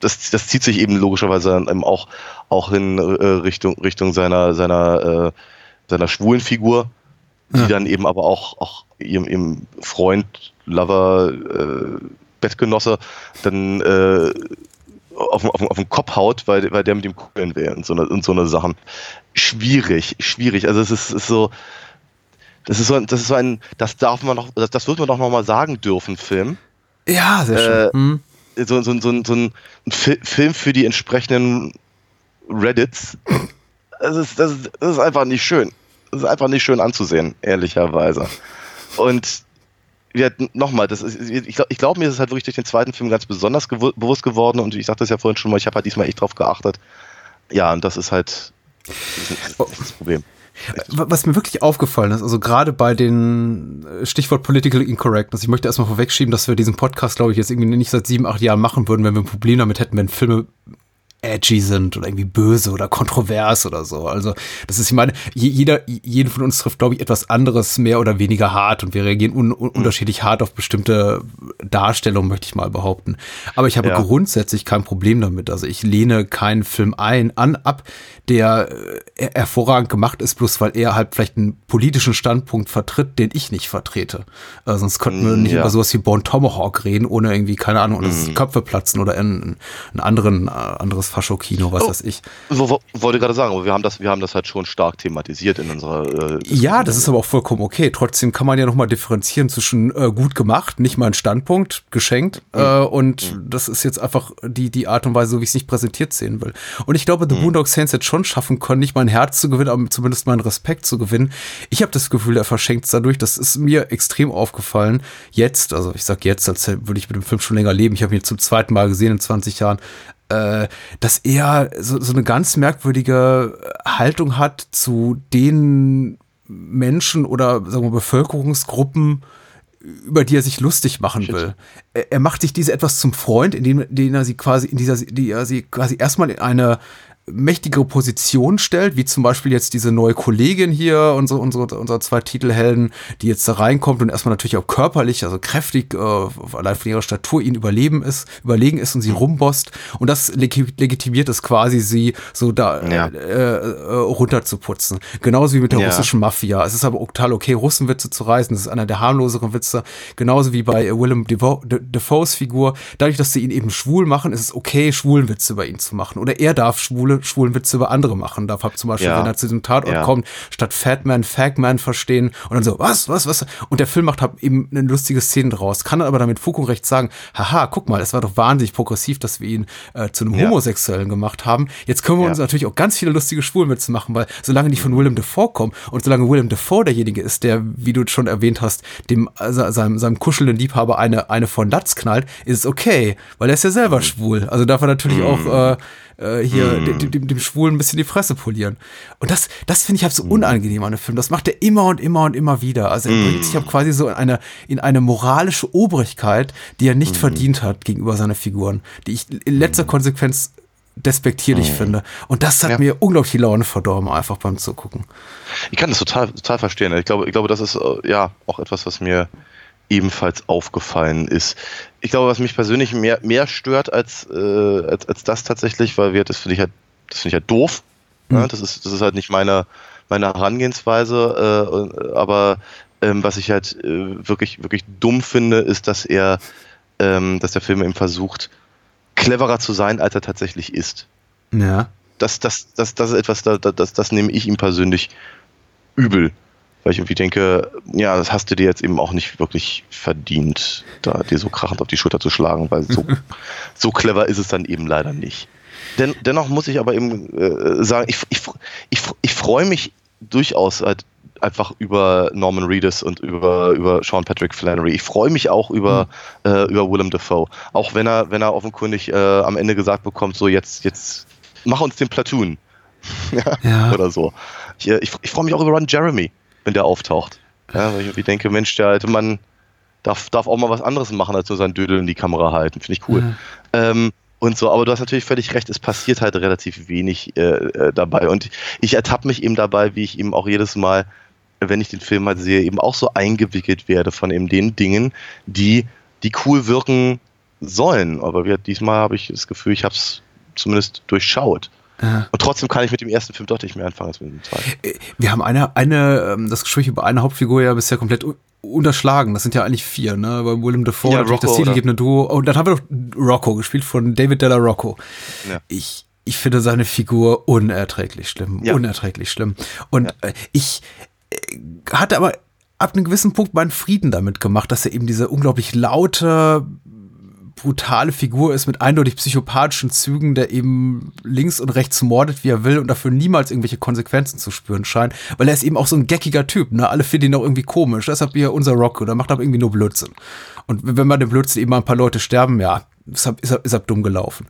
das, das zieht sich eben logischerweise auch, auch in äh, Richtung, Richtung seiner, seiner, äh, seiner schwulen Figur, die ja. dann eben aber auch, auch ihrem, ihrem Freund, Lover, äh, Bettgenosse dann äh, auf, auf, auf den Kopf haut, weil, weil der mit ihm kugeln will und so, eine, und so eine Sachen. Schwierig, schwierig. Also es ist, ist so, das ist so, das ist so ein, das darf man noch, das, das wird man doch noch mal sagen dürfen, Film. Ja, sehr schön. Äh, hm so, so, so, so ein Film für die entsprechenden Reddits. Das ist, das, ist, das ist einfach nicht schön. Das ist einfach nicht schön anzusehen, ehrlicherweise. Und ja, nochmal, das ist, ich glaube, glaub, mir ist es halt wirklich durch den zweiten Film ganz besonders gew bewusst geworden und ich sagte das ja vorhin schon mal, ich habe halt diesmal echt drauf geachtet. Ja, und das ist halt das, ist das Problem. Was mir wirklich aufgefallen ist, also gerade bei den äh, Stichwort Political Incorrectness, ich möchte erstmal vorwegschieben, dass wir diesen Podcast, glaube ich, jetzt irgendwie nicht seit sieben, acht Jahren machen würden, wenn wir ein Problem damit hätten, wenn Filme edgy sind oder irgendwie böse oder kontrovers oder so. Also das ist, ich meine, jeder, jeden von uns trifft, glaube ich, etwas anderes mehr oder weniger hart und wir reagieren un un unterschiedlich hart auf bestimmte Darstellungen, möchte ich mal behaupten. Aber ich habe ja. grundsätzlich kein Problem damit. Also ich lehne keinen Film ein, an, ab, der äh, hervorragend gemacht ist, bloß weil er halt vielleicht einen politischen Standpunkt vertritt, den ich nicht vertrete. Äh, sonst könnten wir mm, nicht ja. über sowas wie Born Tomahawk reden, ohne irgendwie, keine Ahnung, dass mm. Köpfe platzen oder ein, ein anderen, äh, anderes Faschokino, was oh, weiß ich. Wo, wo, wollte gerade sagen, wir haben das, wir haben das halt schon stark thematisiert in unserer. Äh, ja, das ist aber auch vollkommen okay. Trotzdem kann man ja nochmal differenzieren zwischen äh, gut gemacht, nicht mein Standpunkt, geschenkt, mhm. äh, und mhm. das ist jetzt einfach die, die Art und Weise, so wie ich es nicht präsentiert sehen will. Und ich glaube, The mhm. Boondock Saints hat schon schaffen können, nicht mein Herz zu gewinnen, aber zumindest meinen Respekt zu gewinnen. Ich habe das Gefühl, er verschenkt es dadurch. Das ist mir extrem aufgefallen. Jetzt, also ich sag jetzt, als würde ich mit dem Film schon länger leben. Ich habe ihn zum zweiten Mal gesehen in 20 Jahren äh, dass er so, so eine ganz merkwürdige Haltung hat zu den Menschen oder sagen wir Bevölkerungsgruppen, über die er sich lustig machen Shit. will. Er, er, macht sich diese etwas zum Freund, indem, indem er sie quasi in dieser, die er sie quasi erstmal in eine mächtigere Position stellt, wie zum Beispiel jetzt diese neue Kollegin hier, unsere, unsere, unsere zwei Titelhelden, die jetzt da reinkommt und erstmal natürlich auch körperlich, also kräftig, äh, allein von ihrer Statur ihnen überleben ist, überlegen ist und sie rumbosst. Und das legitimiert es quasi, sie so da ja. äh, äh, runterzuputzen. Genauso wie mit der ja. russischen Mafia. Es ist aber total okay, Russenwitze zu reißen. Das ist einer der harmloseren Witze. Genauso wie bei Willem Defoes Figur. Dadurch, dass sie ihn eben schwul machen, ist es okay, Schwulenwitze über ihn zu machen. Oder er darf schwule schwule, schwulen Witze über andere machen darf. Hab zum Beispiel, ja. wenn er zu diesem Tatort ja. kommt, statt Fatman, Fagman verstehen und dann so, was, was, was? Und der Film macht halt eben eine lustige Szene draus, kann dann aber damit und Recht sagen, haha, guck mal, es war doch wahnsinnig progressiv, dass wir ihn äh, zu einem ja. Homosexuellen gemacht haben. Jetzt können wir uns natürlich auch ganz viele lustige Schwulenwitze machen, weil solange die von Willem Dafoe kommen und solange Willem Dafoe derjenige ist, der, wie du schon erwähnt hast, dem also seinem, seinem kuschelnden Liebhaber eine, eine von Latz knallt, ist es okay, weil er ist ja selber mhm. schwul. Also darf er natürlich mhm. auch äh, äh, hier mm. dem, dem, dem Schwulen ein bisschen die Fresse polieren. Und das, das finde ich halt so mm. unangenehm an dem Film. Das macht er immer und immer und immer wieder. Also er bringt sich auch quasi so in eine, in eine moralische Obrigkeit, die er nicht mm. verdient hat gegenüber seinen Figuren, die ich in letzter Konsequenz despektierlich mhm. finde. Und das hat ja. mir unglaublich die Laune verdorben, einfach beim Zugucken. Ich kann das total, total verstehen. Ich glaube, ich glaube, das ist äh, ja auch etwas, was mir ebenfalls aufgefallen ist. Ich glaube, was mich persönlich mehr, mehr stört als, äh, als, als das tatsächlich, weil wir, das finde ich halt, das finde ich halt doof. Mhm. Ja, das, ist, das ist halt nicht meine, meine Herangehensweise, äh, aber ähm, was ich halt äh, wirklich, wirklich dumm finde, ist, dass er, ähm, dass der Film eben versucht, cleverer zu sein, als er tatsächlich ist. Ja. Das, das, das, das ist etwas, das, das, das nehme ich ihm persönlich übel weil ich irgendwie denke, ja, das hast du dir jetzt eben auch nicht wirklich verdient, da dir so krachend auf die Schulter zu schlagen, weil so, so clever ist es dann eben leider nicht. Den, dennoch muss ich aber eben äh, sagen, ich, ich, ich, ich freue mich durchaus halt einfach über Norman Reedus und über, über Sean Patrick Flannery. Ich freue mich auch über, mhm. äh, über Willem Dafoe. Auch wenn er, wenn er offenkundig äh, am Ende gesagt bekommt, so jetzt, jetzt mach uns den Platoon. ja. Oder so. Ich, äh, ich, ich freue mich auch über Ron Jeremy wenn der auftaucht. Ja, weil ich irgendwie denke, Mensch, der alte Mann darf, darf auch mal was anderes machen, als nur sein Dödel in die Kamera halten. Finde ich cool. Mhm. Ähm, und so, aber du hast natürlich völlig recht, es passiert halt relativ wenig äh, äh, dabei. Und ich ertappe mich eben dabei, wie ich eben auch jedes Mal, wenn ich den Film halt sehe, eben auch so eingewickelt werde von eben den Dingen, die, die cool wirken sollen. Aber wir, diesmal habe ich das Gefühl, ich habe es zumindest durchschaut. Ja. Und trotzdem kann ich mit dem ersten Film deutlich mehr anfangen als mit dem zweiten. Äh, wir haben eine, eine, ähm, das Gespräch über eine Hauptfigur ja bisher komplett unterschlagen. Das sind ja eigentlich vier, ne? Bei Willem Dafoe ja, Rocco, das titelgebende Duo. Und dann haben wir doch Rocco gespielt von David Della Rocco. Ja. Ich, ich finde seine Figur unerträglich schlimm. Ja. Unerträglich schlimm. Und ja. Äh, ich äh, hatte aber ab einem gewissen Punkt meinen Frieden damit gemacht, dass er eben diese unglaublich laute, brutale Figur ist mit eindeutig psychopathischen Zügen, der eben links und rechts mordet, wie er will und dafür niemals irgendwelche Konsequenzen zu spüren scheint, weil er ist eben auch so ein geckiger Typ, ne? Alle finden ihn auch irgendwie komisch, deshalb hier unser Rocco, der macht aber irgendwie nur Blödsinn. Und wenn man den Blödsinn eben ein paar Leute sterben, ja, ist er, ist er, ist er dumm gelaufen.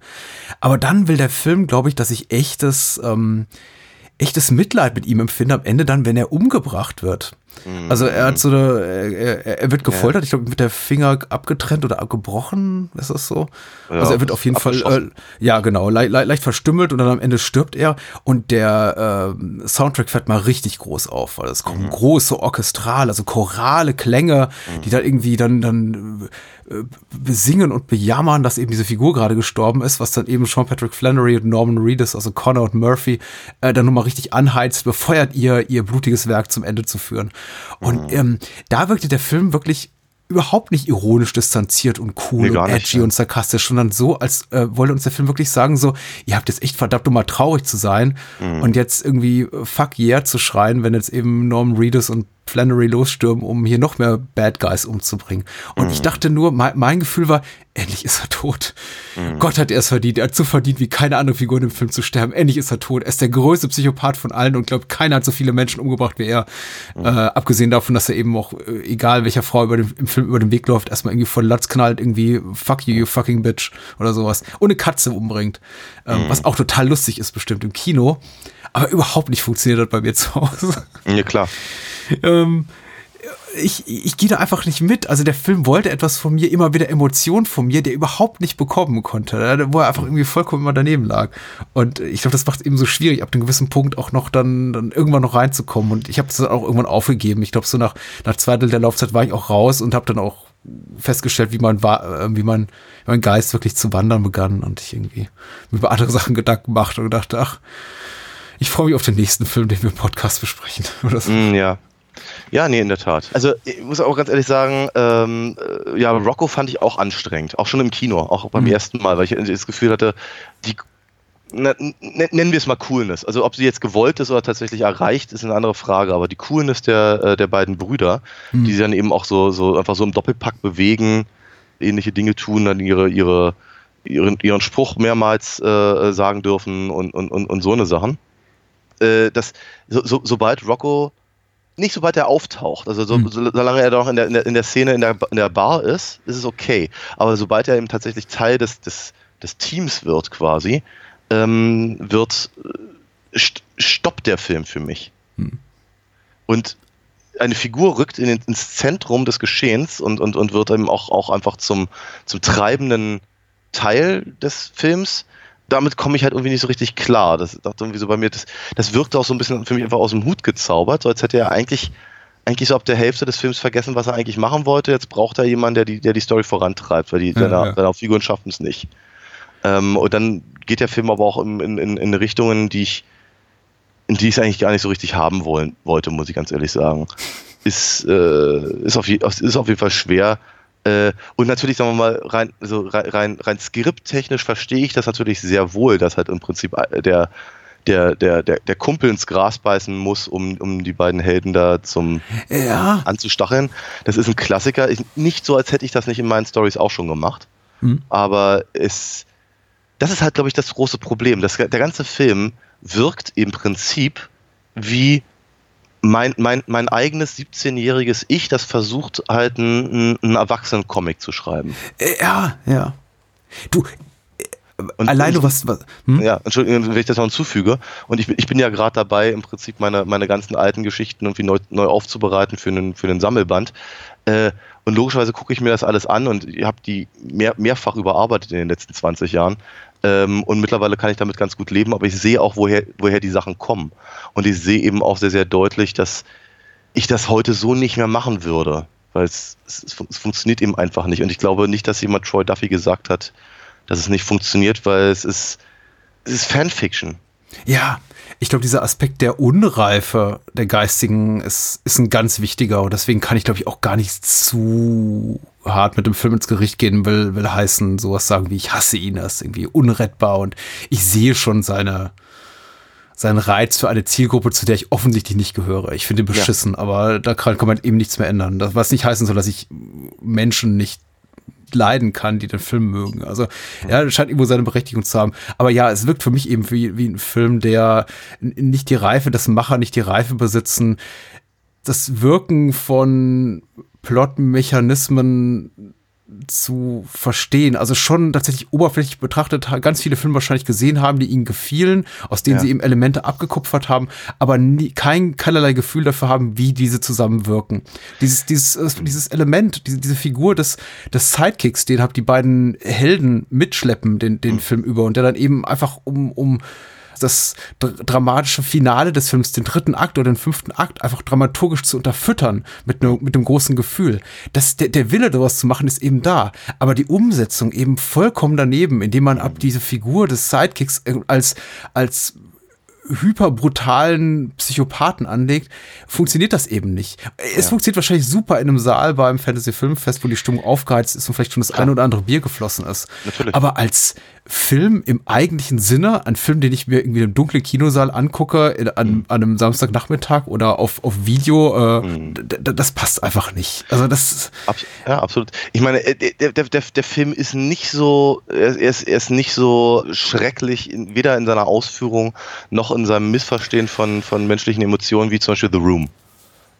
Aber dann will der Film, glaube ich, dass ich echtes, ähm, echtes Mitleid mit ihm empfinde am Ende dann, wenn er umgebracht wird. Also er hat so eine, er, er wird gefoltert, ich glaube mit der Finger abgetrennt oder abgebrochen, ist das so? Ja, also er wird auf jeden Fall, äh, ja genau, le le leicht verstümmelt und dann am Ende stirbt er. Und der äh, Soundtrack fährt mal richtig groß auf, weil es kommen große Orchestral, also chorale Klänge, die da irgendwie dann, dann äh, besingen und bejammern, dass eben diese Figur gerade gestorben ist, was dann eben Sean Patrick Flannery und Norman Reedus, also Connor und Murphy, äh, dann nochmal richtig anheizt, befeuert ihr, ihr blutiges Werk zum Ende zu führen. Und ähm, da wirkte der Film wirklich überhaupt nicht ironisch distanziert und cool Nee, und nicht, edgy ja. und sarkastisch, sondern so, als äh, wollte uns der Film wirklich sagen, so, ihr habt jetzt echt verdammt, um mal traurig zu sein Mhm. und jetzt irgendwie äh, fuck yeah zu schreien, wenn jetzt eben Norman Reedus und Flannery losstürmen, um hier noch mehr Bad Guys umzubringen. Und Mhm. ich dachte nur, mein, mein Gefühl war, endlich ist er tot. Mhm. Gott hat er es verdient. Er hat so verdient, wie keine andere Figur in dem Film zu sterben. Endlich ist er tot. Er ist der größte Psychopath von allen und glaubt, keiner hat so viele Menschen umgebracht wie er. Mhm. Äh, abgesehen davon, dass er eben auch, äh, egal welcher Frau über den, im Film über den Weg läuft, erstmal irgendwie voll Latz knallt, irgendwie fuck you, you fucking bitch oder sowas. Und eine Katze umbringt. Ähm, Was auch total lustig ist bestimmt im Kino. Aber überhaupt nicht funktioniert hat bei mir zu Hause Ja, klar. ähm, ich, ich gehe da einfach nicht mit. Also der Film wollte etwas von mir, immer wieder Emotionen von mir, der überhaupt nicht bekommen konnte, äh, wo er einfach irgendwie vollkommen immer daneben lag. Und ich glaube, das macht es eben so schwierig, ab einem gewissen Punkt auch noch dann, dann irgendwann noch reinzukommen. Und ich habe es dann auch irgendwann aufgegeben. Ich glaube, so nach, nach zwei Drittel der Laufzeit war ich auch raus und habe dann auch festgestellt, wie mein, Wa- äh, wie mein, mein Geist wirklich zu wandern begann und ich irgendwie mir über andere Sachen Gedanken machte und dachte, ach, ich freue mich auf den nächsten Film, den wir im Podcast besprechen. So. Mm, ja. Ja, nee, in der Tat. Also ich muss auch ganz ehrlich sagen, ähm, äh, ja, Rocco fand ich auch anstrengend, auch schon im Kino, auch beim ersten Mal, weil ich das Gefühl hatte, die na, nennen wir es mal Coolness. Also ob sie jetzt gewollt ist oder tatsächlich erreicht, ist eine andere Frage. Aber die Coolness der, äh, der beiden Brüder, die sich dann eben auch so, so einfach so im Doppelpack bewegen, ähnliche Dinge tun, dann ihre, ihre, ihren, ihren Spruch mehrmals äh, sagen dürfen und, und, und, und so eine Sachen. Äh, das, so, so, sobald Rocco nicht sobald er auftaucht, also so, so, solange er noch in der, in der, in der Szene in der, in der Bar ist, ist es okay. Aber sobald er eben tatsächlich Teil des, des, des Teams wird, quasi, ähm, wird äh, st stoppt der Film für mich. Und eine Figur rückt in ins Zentrum des Geschehens und, und, und wird eben auch, auch einfach zum, zum treibenden Teil des Films. Damit komme ich halt irgendwie nicht so richtig klar. Das dachte irgendwie so bei mir, das, das wirkte auch so ein bisschen für mich einfach aus dem Hut gezaubert, so als hätte er eigentlich, eigentlich so ab der Hälfte des Films vergessen, was er eigentlich machen wollte. Jetzt braucht er jemanden, der die, der die Story vorantreibt, weil die, Ja, seine, ja. seine Figuren schaffen es nicht. Ähm, und dann geht der Film aber auch in, in, in, Richtungen, die ich, in die ich es eigentlich gar nicht so richtig haben wollen, wollte, muss ich ganz ehrlich sagen. Ist, äh, ist, auf, je, ist auf jeden Fall schwer. Äh, und natürlich, sagen wir mal, rein, also rein, rein, skripttechnisch verstehe ich das natürlich sehr wohl, dass halt im Prinzip äh, der, der, der, der, der Kumpel ins Gras beißen muss, um, um die beiden Helden da zum Ja. anzustacheln. Das ist ein Klassiker. Ich, nicht so, als hätte ich das nicht in meinen Stories auch schon gemacht. Mhm. Aber es, das ist halt, glaube ich, das große Problem. Das, der ganze Film wirkt im Prinzip wie mein, mein, mein eigenes 17-jähriges Ich, das versucht halt einen, einen Erwachsenen-Comic zu schreiben. Äh, Ja, ja. Du, Und alleine ich- was, was hm? Ja, Entschuldigung, wenn ich das noch hinzufüge. Und ich, bin- ich bin ja gerade dabei, im Prinzip meine, meine ganzen alten Geschichten irgendwie neu, neu aufzubereiten für einen, für einen Sammelband. Äh, und logischerweise gucke ich mir das alles an und ich habe die mehr, mehrfach überarbeitet in den letzten 20 Jahren. Ähm, und mittlerweile kann ich damit ganz gut leben, aber ich sehe auch, woher, woher die Sachen kommen. Und ich sehe eben auch sehr, sehr deutlich, dass ich das heute so nicht mehr machen würde. Weil es, es, es fun- es funktioniert eben einfach nicht. Und ich glaube nicht, dass jemand Troy Duffy gesagt hat, dass es nicht funktioniert, weil es ist, es ist Fanfiction. Ja, ich glaube, dieser Aspekt der Unreife der Geistigen ist, ist ein ganz wichtiger und deswegen kann ich, glaube ich, auch gar nicht zu hart mit dem Film ins Gericht gehen, will, will heißen, sowas sagen wie, ich hasse ihn, er ist irgendwie unrettbar und ich sehe schon seine, seinen Reiz für eine Zielgruppe, zu der ich offensichtlich nicht gehöre. Ich finde ihn beschissen, aber da kann, kann man eben nichts mehr ändern. Das, was nicht heißen soll, dass ich Menschen nicht leiden kann, die den Film mögen. Also ja, das scheint irgendwo seine Berechtigung zu haben. Aber ja, es wirkt für mich eben wie, wie ein Film, der nicht die Reife, das Macher nicht die Reife besitzen, das Wirken von Plotmechanismen zu verstehen. Also schon tatsächlich oberflächlich betrachtet, ganz viele Filme wahrscheinlich gesehen haben, die ihnen gefielen, aus denen ja. sie eben Elemente abgekupfert haben, aber nie, kein keinerlei Gefühl dafür haben, wie diese zusammenwirken. Dieses, dieses, äh, dieses Element, diese, diese Figur des, des Sidekicks, den habt die beiden Helden mitschleppen, den, den mhm. Film über, und der dann eben einfach um, um das dramatische Finale des Films, den dritten Akt oder den fünften Akt, einfach dramaturgisch zu unterfüttern mit, ne, mit dem großen Gefühl. Das, der, der Wille, sowas zu machen, ist eben da. Aber die Umsetzung eben vollkommen daneben, indem man ab diese Figur des Sidekicks äh, als, als hyperbrutalen Psychopathen anlegt, funktioniert das eben nicht. Es ja. funktioniert wahrscheinlich super in einem Saal beim Fantasy Filmfest, wo die Stimmung aufgeheizt ist und vielleicht schon das Klar. ein oder andere Bier geflossen ist. Natürlich. Aber als Film im eigentlichen Sinne, ein Film, den ich mir irgendwie im dunklen Kinosaal angucke, in, an, mhm. an, einem Samstagnachmittag oder auf, auf Video, äh, mhm. das passt einfach nicht. Also das Abs ja, absolut. Ich meine, äh, der, der, der, der Film ist nicht so, er ist, er ist nicht so schrecklich, weder in seiner Ausführung noch in seinem Missverstehen von, von menschlichen Emotionen wie zum Beispiel The Room.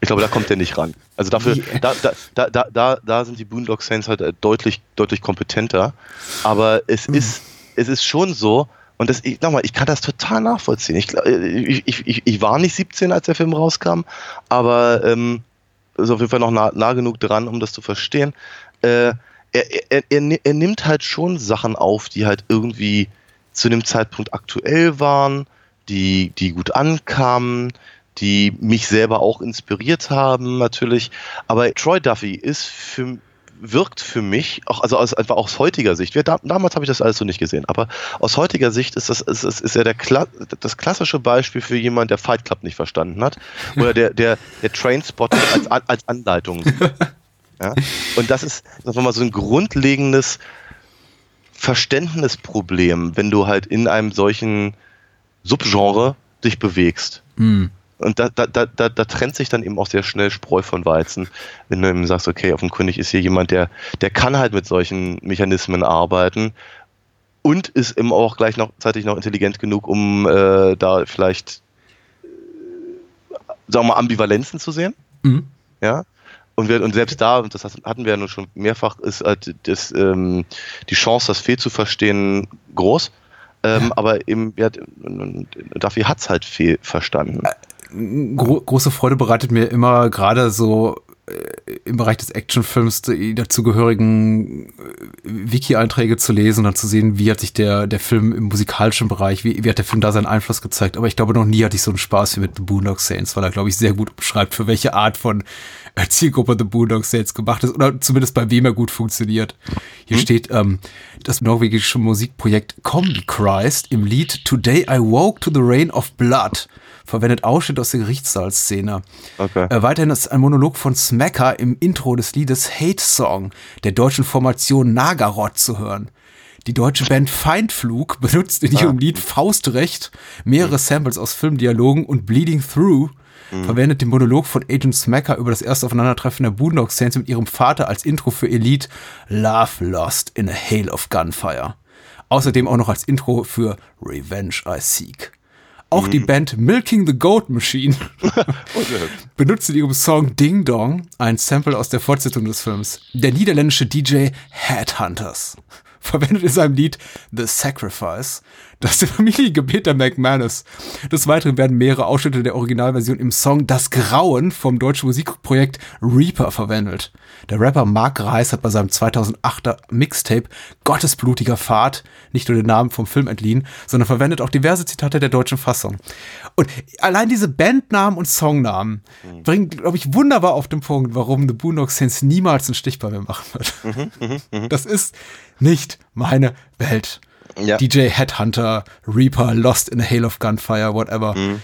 Ich glaube, da kommt er nicht ran. Also dafür, da, da, da, da, da sind die Boondock Saints halt äh, deutlich, deutlich kompetenter. Aber es mhm. ist es ist schon so, und das, ich, nochmal, ich kann das total nachvollziehen. Ich, ich, ich, ich war nicht 17, als der Film rauskam, aber ähm, ist auf jeden Fall noch nah, nah genug dran, um das zu verstehen. Äh, er, er, er, er nimmt halt schon Sachen auf, die halt irgendwie zu dem Zeitpunkt aktuell waren, die, die gut ankamen, die mich selber auch inspiriert haben, natürlich. Aber Troy Duffy ist für, wirkt für mich, auch, also aus, einfach aus heutiger Sicht, wir, da, damals habe ich das alles so nicht gesehen, aber aus heutiger Sicht ist das ist, ist, ist ja der Kla das klassische Beispiel für jemanden, der Fight Club nicht verstanden hat oder der, der, der Trainspot als, als Anleitung sieht. Ja? Und das ist, sagen wir mal, so ein grundlegendes Verständnisproblem, wenn du halt in einem solchen Subgenre dich bewegst. Mhm. Und da, da, da, da, da trennt sich dann eben auch sehr schnell Spreu von Weizen, wenn du eben sagst, okay, offenkundig ist hier jemand, der, der kann halt mit solchen Mechanismen arbeiten und ist eben auch gleichzeitig noch intelligent genug, um äh, da vielleicht, sagen wir mal, Ambivalenzen zu sehen. Mhm. Ja. Und, wir, und selbst da, und das hatten wir ja nun schon mehrfach, ist halt das, ähm, die Chance, das Fehl zu verstehen, groß. Ähm, ja. Aber eben, ja, dafür hat es halt fehl verstanden. Gro große Freude bereitet mir immer gerade so äh, im Bereich des Actionfilms die dazugehörigen äh, Wiki-Einträge zu lesen und dann zu sehen, wie hat sich der, der Film im musikalischen Bereich, wie, wie hat der Film da seinen Einfluss gezeigt. Aber ich glaube, noch nie hatte ich so einen Spaß wie mit The Boondock Saints, weil er, glaube ich, sehr gut beschreibt, für welche Art von äh, Zielgruppe The Boondock Saints gemacht ist oder zumindest bei wem er gut funktioniert. Hier hm? steht ähm, das norwegische Musikprojekt Combi Christ im Lied Today I Woke to the Rain of Blood verwendet Ausschnitt aus der Gerichtssaalszene. Okay. Äh, weiterhin ist ein Monolog von Smacker im Intro des Liedes Hate Song der deutschen Formation Nagarot zu hören. Die deutsche Band Feindflug benutzt in ihrem ah. Lied Faustrecht mehrere Samples aus Filmdialogen und Bleeding Through mhm. verwendet den Monolog von Agent Smacker über das erste Aufeinandertreffen der Boondock Saints mit ihrem Vater als Intro für Elite Love Lost in a Hail of Gunfire. Außerdem auch noch als Intro für Revenge I Seek. Auch mhm. die Band Milking the Goat Machine benutzt in ihrem Song Ding Dong ein Sample aus der Fortsetzung des Films. Der niederländische DJ Headhunters verwendet in seinem Lied The Sacrifice das der Familiengebet der McManus. Des Weiteren werden mehrere Ausschnitte der Originalversion im Song Das Grauen vom deutschen Musikprojekt Reaper verwendet. Der Rapper Mark Reis hat bei seinem 2008er Mixtape Gottesblutiger Fahrt nicht nur den Namen vom Film entliehen, sondern verwendet auch diverse Zitate der deutschen Fassung. Und allein diese Bandnamen und Songnamen mhm. bringen, glaube ich, wunderbar auf den Punkt, warum The Boondock Saints niemals einen Stich bei mir machen wird. Mhm, mh, mh. Das ist nicht meine Welt. Ja. DJ Headhunter, Reaper, Lost in a Hail of Gunfire, whatever. Mhm.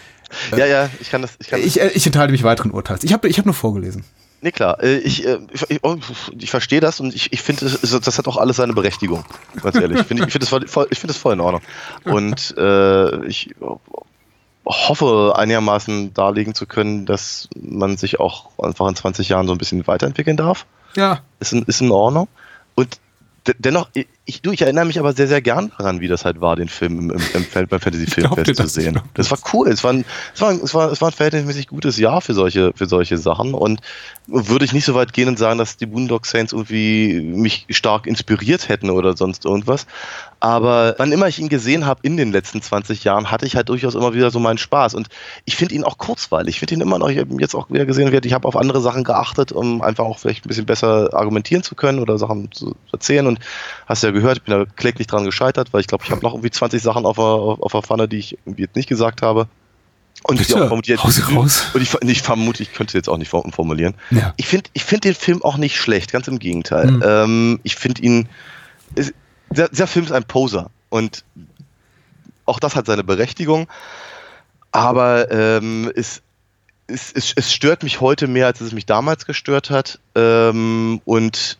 Ja, ja, ich kann das. Ich, kann ich, das. ich enthalte mich weiteren Urteils. Ich habe ich hab nur vorgelesen. Nee, klar. Äh, ich, äh, ich, oh, ich verstehe das und ich, ich finde, das, hat auch alles seine Berechtigung. Ganz ehrlich. Ich finde ich find das, voll, find das voll in Ordnung. Und äh, ich hoffe, einigermaßen darlegen zu können, dass man sich auch einfach in 20 Jahren so ein bisschen weiterentwickeln darf. Ja. Ist in, ist in Ordnung. Und dennoch, ich, du, ich erinnere mich aber sehr, sehr gern daran, wie das halt war, den Film im, im, im beim Fantasy Filmfest zu sehen. Das war cool. Es war, ein, es, war, es, war, es war ein verhältnismäßig gutes Jahr für solche, für solche Sachen und würde ich nicht so weit gehen und sagen, dass die Boondock Saints irgendwie mich stark inspiriert hätten oder sonst irgendwas. Aber wann immer ich ihn gesehen habe in den letzten 20 Jahren, hatte ich halt durchaus immer wieder so meinen Spaß. Und ich finde ihn auch kurzweilig. Ich finde ihn immer noch, ich habe ihn jetzt auch wieder gesehen, ich habe auf andere Sachen geachtet, um einfach auch vielleicht ein bisschen besser argumentieren zu können oder Sachen zu erzählen. Und hast ja gehört, ich bin da kläglich dran gescheitert, weil ich glaube, ich habe noch irgendwie 20 Sachen auf der, auf der Pfanne, die ich irgendwie jetzt nicht gesagt habe. Und, Bitte, auch vermutlich, raus, raus. und ich, ich vermute, ich könnte jetzt auch nicht formulieren. Ja. Ich finde ich find den Film auch nicht schlecht, ganz im Gegenteil. Mhm. Ähm, ich finde ihn, ist, der, der Film ist ein Poser und auch das hat seine Berechtigung, aber ähm, es, es, es, es stört mich heute mehr, als es mich damals gestört hat. Ähm, und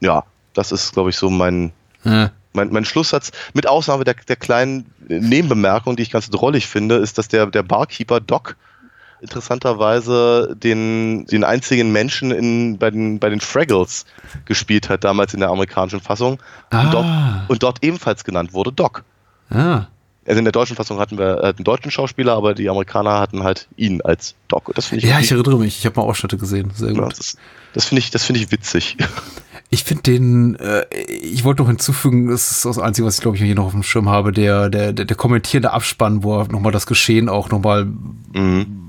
ja, das ist, glaube ich, so mein, Ja. mein, mein Schlusssatz, mit Ausnahme der, der kleinen Nebenbemerkung, die ich ganz drollig finde, ist, dass der, der Barkeeper Doc interessanterweise den, den einzigen Menschen in, bei, den, bei den Fraggles gespielt hat, damals in der amerikanischen Fassung. Ah. Und, dort, und dort ebenfalls genannt wurde Doc. Ah. Also in der deutschen Fassung hatten wir einen deutschen Schauspieler, aber die Amerikaner hatten halt ihn als Doc. Und das ich, Ja, ich erinnere mich. Ich habe mal Ausschnitte gesehen. Sehr ja, gut. das, das finde ich, das finde ich witzig. Ich finde den, äh, ich wollte noch hinzufügen, das ist das Einzige, was ich glaube ich hier noch auf dem Schirm habe, der, der, der, kommentierende Abspann, wo nochmal das Geschehen auch nochmal Mhm.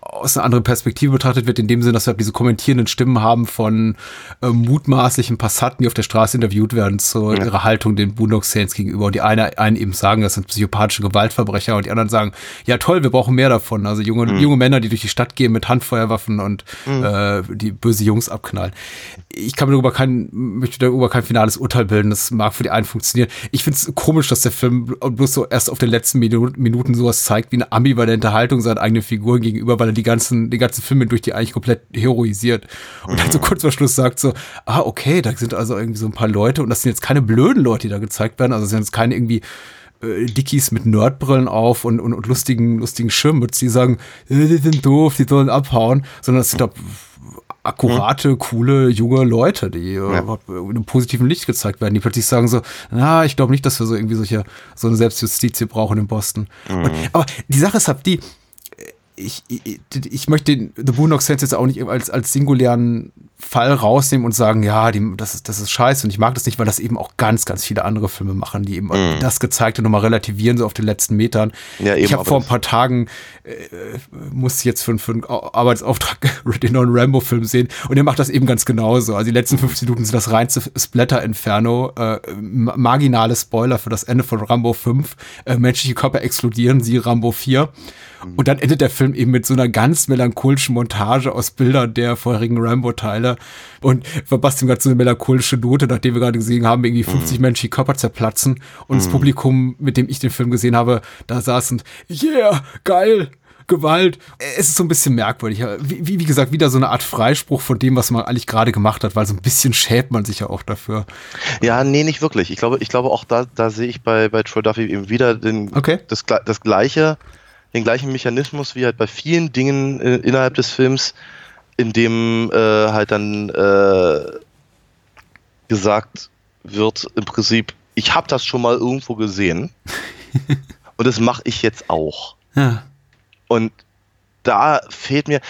Aus einer anderen Perspektive betrachtet wird, in dem Sinne, dass wir diese kommentierenden Stimmen haben von äh, mutmaßlichen Passanten, die auf der Straße interviewt werden, zu Ja. ihrer Haltung den Boondock Saints gegenüber. Und die eine, einen eben sagen, das sind psychopathische Gewaltverbrecher und die anderen sagen, ja toll, wir brauchen mehr davon. Also junge, Mhm. junge Männer, die durch die Stadt gehen mit Handfeuerwaffen und äh, die böse Jungs abknallen. Ich kann mir darüber kein, möchte darüber kein finales Urteil bilden. Das mag für die einen funktionieren. Ich finde es komisch, dass der Film bloß so erst auf den letzten Minu- Minuten sowas zeigt, wie eine ambivalente Haltung seiner eigenen Figuren gegenüber, weil er die ganzen, die ganzen Filme durch die eigentlich komplett heroisiert. Und dann so kurz vor Schluss sagt so, ah, okay, da sind also irgendwie so ein paar Leute und das sind jetzt keine blöden Leute, die da gezeigt werden. Also es sind jetzt keine irgendwie äh, Dickies mit Nerdbrillen auf und, und, und lustigen, lustigen Schirmmützen, die sagen, äh, die sind doof, die sollen abhauen, sondern es sind doch akkurate, coole, junge Leute, die äh, in einem positiven Licht gezeigt werden, die plötzlich sagen so, na, ich glaube nicht, dass wir so irgendwie solche, so eine Selbstjustiz hier brauchen in Boston. Und, aber die Sache ist halt die, ich, ich, ich möchte den The Boondock Saints jetzt auch nicht als, als singulären Fall rausnehmen und sagen, ja, die, das, ist, das ist scheiße und ich mag das nicht, weil das eben auch ganz, ganz viele andere Filme machen, die eben das Gezeigte nochmal relativieren, so auf den letzten Metern. Ja, eben, ich habe vor ein paar Tagen, äh, musste ich jetzt für, für einen Arbeitsauftrag den neuen Rambo-Film sehen und der macht das eben ganz genauso. Also die letzten 15 Minuten sind das reinste Splatter-Inferno, äh, ma- marginale Spoiler für das Ende von Rambo 5, äh, menschliche Körper explodieren, sie Rambo 4. Und dann endet der Film eben mit so einer ganz melancholischen Montage aus Bildern der vorherigen Rambo-Teile und verpasst ihm gerade so eine melancholische Note, nachdem wir gerade gesehen haben, irgendwie 50 menschliche Körper zerplatzen und das Publikum, mit dem ich den Film gesehen habe, da saß und yeah, geil, Gewalt. Es ist so ein bisschen merkwürdig. Wie, wie gesagt, wieder so eine Art Freispruch von dem, was man eigentlich gerade gemacht hat, weil so ein bisschen schämt man sich ja auch dafür. Ja, nee, nicht wirklich. Ich glaube, ich glaube auch da, da sehe ich bei, bei Troy Duffy eben wieder den, Okay. das, das gleiche, den gleichen Mechanismus wie halt bei vielen Dingen äh, innerhalb des Films, in dem äh, halt dann äh, gesagt wird, im Prinzip, ich habe das schon mal irgendwo gesehen und das mache ich jetzt auch. Ja. Und da fehlt mir,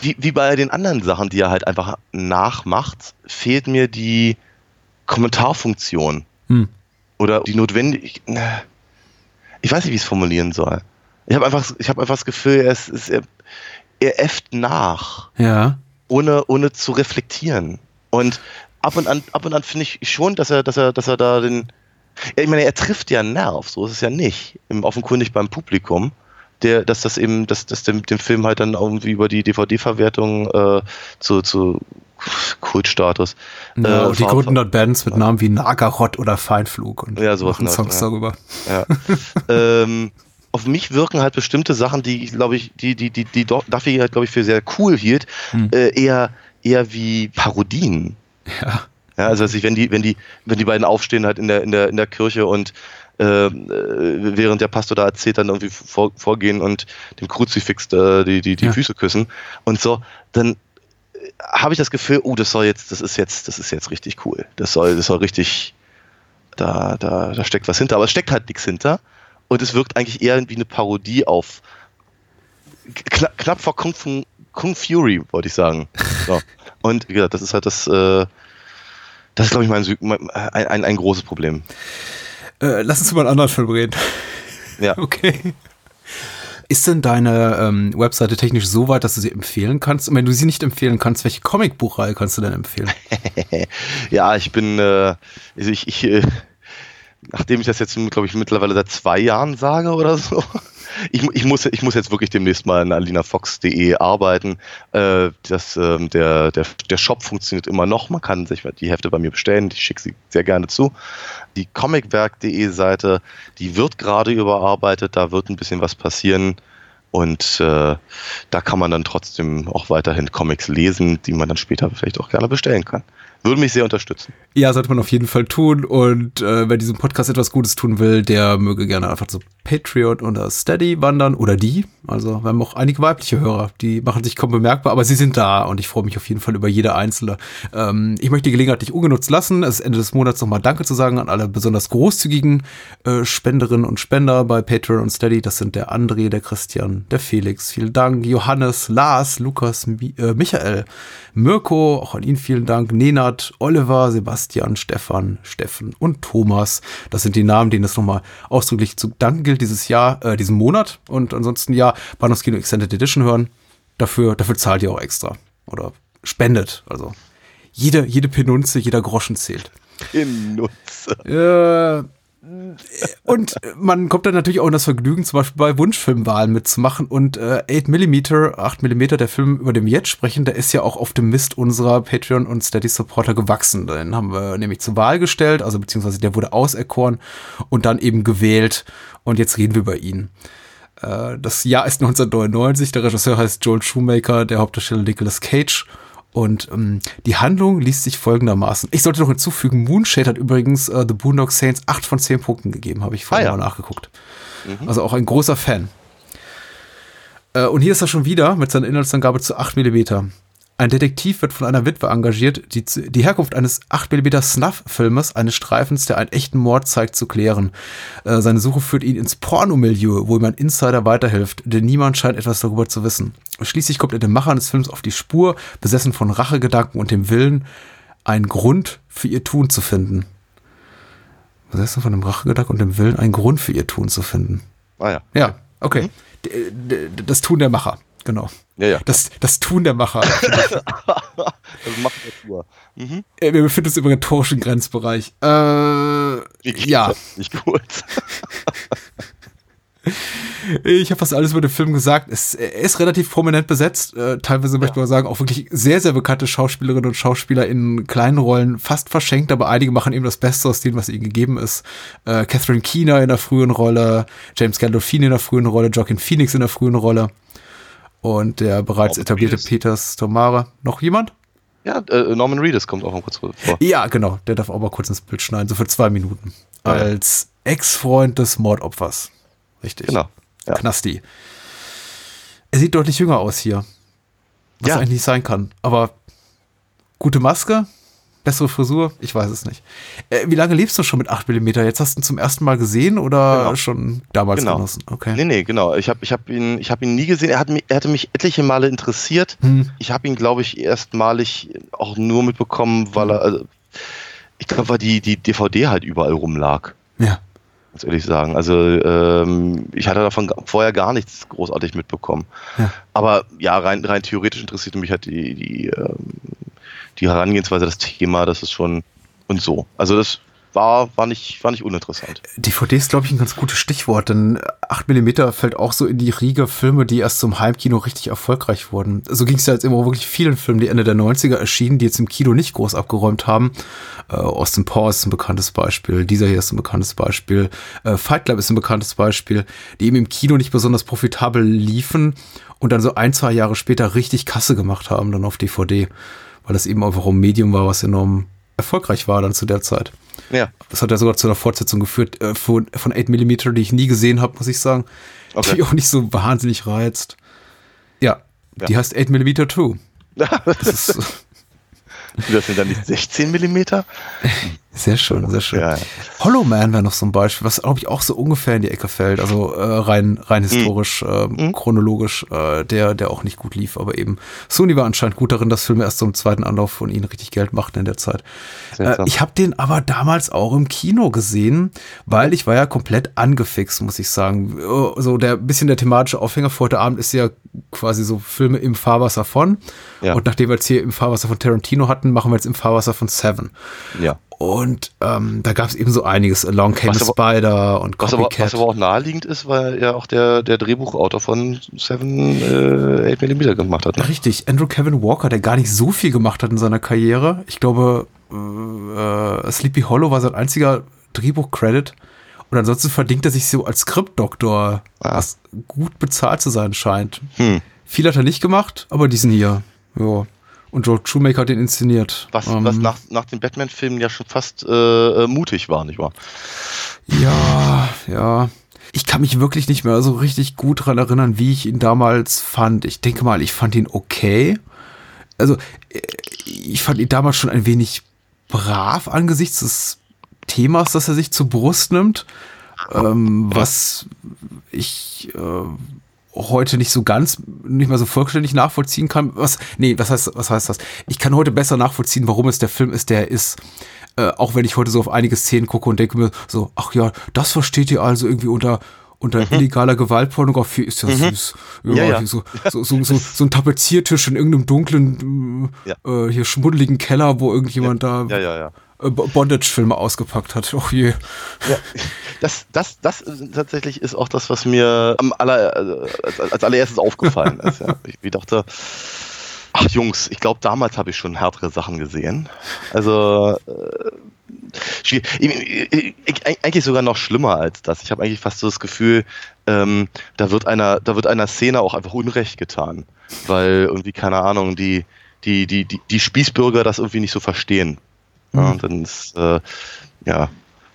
wie, wie bei den anderen Sachen, die er halt einfach nachmacht, fehlt mir die Kommentarfunktion. Hm. Oder die notwendig. Ich weiß nicht, wie ich es formulieren soll. Ich habe einfach, ich habe einfach das Gefühl, er, ist, ist, er, äfft nach, Ja. ohne, ohne zu reflektieren. Und ab und an, ab und an finde ich schon, dass er, dass er, dass er da den. Ja, ich meine, er trifft ja einen Nerv, so ist es ja nicht. Im, offenkundig beim Publikum. Der, dass das eben, dass, dass dem, dem Film halt dann irgendwie über die DVD-Verwertung äh, zu, zu Kultstatus. ja äh, und die gründen dort Bands mit Namen wie Nagarot oder Feinflug und Ja, sowas machen Songs Richtung, darüber. Ja. ähm, auf mich wirken halt bestimmte Sachen, die, glaube ich, die, die, die, die Duffy halt, glaube ich, für sehr cool hielt, Hm. äh, eher, eher wie Parodien. Ja. Ja, also, wenn die, wenn die, wenn die beiden aufstehen halt in der, in der, in der Kirche und ähm, äh, während der Pastor da erzählt, dann irgendwie vor, vorgehen und dem Kruzifix äh, die, die, die Ja. Füße küssen und so, dann habe ich das Gefühl, oh, das soll jetzt, das ist jetzt, das ist jetzt richtig cool. Das soll, das soll richtig, da, da, da steckt was hinter, aber es steckt halt nichts hinter. Und es wirkt eigentlich eher wie eine Parodie auf kna knapp vor Kung, Fu, Kung Fury, wollte ich sagen. So. Und wie gesagt, das ist halt das, äh, das ist, glaube ich, mein, mein, ein, ein, ein großes Problem. Äh, lass uns über einen anderen Film reden. Ja. Okay. Ist denn deine ähm, Webseite technisch so weit, dass du sie empfehlen kannst? Und wenn du sie nicht empfehlen kannst, welche Comicbuchreihe kannst du denn empfehlen? ja, ich bin, äh, also ich, ich äh, nachdem ich das jetzt, glaube ich, mittlerweile seit zwei Jahren sage oder so, ich, ich, muss, ich muss jetzt wirklich demnächst mal an alinafox.de arbeiten. Äh, das, äh, der, der, der Shop funktioniert immer noch. Man kann sich die Hefte bei mir bestellen. Ich schicke sie sehr gerne zu. Die comicwerk.de Seite, die wird gerade überarbeitet. Da wird ein bisschen was passieren. Und äh, da kann man dann trotzdem auch weiterhin Comics lesen, die man dann später vielleicht auch gerne bestellen kann. Würde mich sehr unterstützen. Ja, sollte man auf jeden Fall tun. Und äh, wer diesem Podcast etwas Gutes tun will, der möge gerne einfach zu Patreon oder Steady wandern oder die. Also wir haben auch einige weibliche Hörer, die machen sich kaum bemerkbar, aber sie sind da und ich freue mich auf jeden Fall über jede einzelne. Ähm, ich möchte die Gelegenheit nicht ungenutzt lassen. Es Ende des Monats nochmal Danke zu sagen an alle besonders großzügigen äh, Spenderinnen und Spender bei Patreon und Steady. Das sind der André, der Christian, der Felix. Vielen Dank. Johannes, Lars, Lukas, Mi äh, Michael, Mirko, auch an ihn vielen Dank. Nenad, Oliver, Sebastian, Stefan, Steffen und Thomas. Das sind die Namen, denen es nochmal ausdrücklich zu danken gilt dieses Jahr, äh, diesen Monat. Und ansonsten ja, Bahnhofskino Extended Edition hören. Dafür, dafür zahlt ihr auch extra. Oder spendet. Also jede, jede Penunze, jeder Groschen zählt. Penunze. Äh, und man kommt dann natürlich auch in das Vergnügen, zum Beispiel bei Wunschfilmwahlen mitzumachen. Und äh, 8mm, 8mm, der Film, über den wir jetzt sprechen, der ist ja auch auf dem Mist unserer Patreon- und Steady-Supporter gewachsen. Den haben wir nämlich zur Wahl gestellt, also beziehungsweise der wurde auserkoren und dann eben gewählt. Und jetzt reden wir über ihn. Äh, das Jahr ist 1999, der Regisseur heißt Joel Shoemaker, der Hauptdarsteller Nicolas Cage. Und ähm, die Handlung liest sich folgendermaßen. Ich sollte noch hinzufügen, Moonshade hat übrigens äh, The Boondock Saints 8 von 10 Punkten gegeben, habe ich vorher ah, ja. mal nachgeguckt. Mhm. Also auch ein großer Fan. Äh, und hier ist er schon wieder mit seiner Inhaltsangabe zu 8 mm. Ein Detektiv wird von einer Witwe engagiert, die die Herkunft eines 8mm Snuff-Filmes, eines Streifens, der einen echten Mord zeigt, zu klären. Äh, seine Suche führt ihn ins Pornomilieu, wo ihm ein Insider weiterhilft, denn niemand scheint etwas darüber zu wissen. Schließlich kommt er dem Macher des Films auf die Spur, besessen von Rachegedanken und dem Willen, einen Grund für ihr Tun zu finden. Besessen von dem Rachegedanken und dem Willen, einen Grund für ihr Tun zu finden. Ah ja. Ja, okay. Mhm. Das Tun der Macher. Genau. Ja, ja. Das, das Tun der Macher. also Macht Natur. Mhm. Wir befinden uns im rhetorischen Grenzbereich. Äh, ja. Nicht gut. Ich habe fast alles über den Film gesagt. Es, er ist relativ prominent besetzt. Äh, teilweise ja. möchte man sagen, auch wirklich sehr, sehr bekannte Schauspielerinnen und Schauspieler in kleinen Rollen fast verschenkt, aber einige machen eben das Beste aus dem, was ihnen gegeben ist. Äh, Catherine Keener in der frühen Rolle, James Gandolfini in der frühen Rolle, Joaquin Phoenix in der frühen Rolle und der bereits etablierte Peters Tomare. Noch jemand? Ja, äh, Norman Reedus kommt auch mal kurz vor. Ja, genau. Der darf auch mal kurz ins Bild schneiden, so für zwei Minuten. Ah, Als ja. Ex-Freund des Mordopfers. Richtig. Genau. Ja. Knasti. Er sieht deutlich jünger aus hier. Was ja. eigentlich nicht sein kann. Aber gute Maske, Bessere Frisur? Ich weiß es nicht. Äh, wie lange lebst du schon mit 8 mm? Jetzt hast du ihn zum ersten Mal gesehen oder genau. schon damals genau. genossen? Okay. Nee, nee, genau. Ich habe ich hab ihn, hab ihn nie gesehen. Er, hat mich, er hatte mich etliche Male interessiert. Hm. Ich habe ihn, glaube ich, erstmalig auch nur mitbekommen, weil er, also, ich glaube, weil die, die DVD halt überall rumlag. Ja. Muss ehrlich sagen. Also ähm, ich hatte davon vorher gar nichts großartig mitbekommen. Ja. Aber ja, rein, rein theoretisch interessierte mich halt die, die ähm, die Herangehensweise, das Thema, das ist schon und so. Also das war, war, nicht, war nicht uninteressant. DVD ist, glaube ich, ein ganz gutes Stichwort, denn 8mm fällt auch so in die Riege Filme, die erst zum Heimkino richtig erfolgreich wurden. So ging es ja jetzt immer wirklich vielen Filmen, die Ende der 90er erschienen, die jetzt im Kino nicht groß abgeräumt haben. Äh, Austin Powers ist ein bekanntes Beispiel, dieser hier ist ein bekanntes Beispiel, äh, Fight Club ist ein bekanntes Beispiel, die eben im Kino nicht besonders profitabel liefen und dann so ein, zwei Jahre später richtig Kasse gemacht haben, dann auf DVD weil das eben einfach ein Medium war, was enorm erfolgreich war dann zu der Zeit. Ja. Das hat ja sogar zu einer Fortsetzung geführt äh, von, von 8mm, die ich nie gesehen habe, muss ich sagen. Okay. Die auch nicht so wahnsinnig reizt. Ja, ja. die heißt 8mm 2. Das ist, Das sind dann nicht 16 Millimeter? Sehr schön, sehr schön. Ja. Hollow Man wäre noch so ein Beispiel, was glaube ich auch so ungefähr in die Ecke fällt. Also äh, rein, rein Mhm. historisch, äh, chronologisch, äh, der, der auch nicht gut lief, aber eben Sony war anscheinend gut darin, dass Filme erst so im zweiten Anlauf von ihnen richtig Geld machten in der Zeit. Äh, ich habe den aber damals auch im Kino gesehen, weil ich war ja komplett angefixt, muss ich sagen. Äh, So der bisschen der thematische Aufhänger für heute Abend ist ja quasi so Filme im Fahrwasser von. Ja. Und nachdem wir jetzt hier im Fahrwasser von Tarantino hatten, machen wir jetzt im Fahrwasser von Seven. Ja. Und ähm, da gab es eben so einiges. Along Came Was aber- Spider und Was aber, Copycat. was aber auch naheliegend ist, weil ja auch der, der Drehbuchautor von Seven äh, 8mm gemacht hat. Ne? Richtig, Andrew Kevin Walker, der gar nicht so viel gemacht hat in seiner Karriere. Ich glaube, äh, Sleepy Hollow war sein einziger Drehbuch-Credit. Und ansonsten verdient er sich so als Skriptdoktor, Ah. was gut bezahlt zu sein scheint. Hm. Viel hat er nicht gemacht, aber diesen hier. Ja. Und Joe Shoemaker hat den inszeniert. Was, Ähm, was nach, nach den Batman-Filmen ja schon fast äh, äh, mutig war, nicht wahr? Ja, ja. Ich kann mich wirklich nicht mehr so richtig gut dran erinnern, wie ich ihn damals fand. Ich denke mal, ich fand ihn okay. Also, äh, ich fand ihn damals schon ein wenig brav angesichts des Themas, das er sich zur Brust nimmt. Ähm, was ich äh, heute nicht so ganz, nicht mehr so vollständig nachvollziehen kann. Was, nee, was heißt, was heißt das? Ich kann heute besser nachvollziehen, warum es der Film ist, der er ist. Äh, auch wenn ich heute so auf einige Szenen gucke und denke mir so, ach ja, das versteht ihr also irgendwie unter unter illegaler Gewaltpornografie ist ja süß. Ja, Ja, ja. So, so, so, so, ein Tapeziertisch in irgendeinem dunklen, äh, hier schmuddeligen Keller, wo irgendjemand da Ja, ja, ja. Bondage-Filme ausgepackt hat. Oh je. Ja, das, das, das tatsächlich ist auch das, was mir am aller, äh, als, als allererstes aufgefallen ist. Ja. Ich, ich dachte, ach Jungs, ich glaube, damals habe ich schon härtere Sachen gesehen. Also äh, ich- ich- eigentlich sogar noch schlimmer als das. Ich habe eigentlich fast so das Gefühl, ähm, da wird einer, da wird einer Szene auch einfach Unrecht getan, weil irgendwie keine Ahnung die die die die, die Spießbürger das irgendwie nicht so verstehen. Ja, und dann ist äh, ja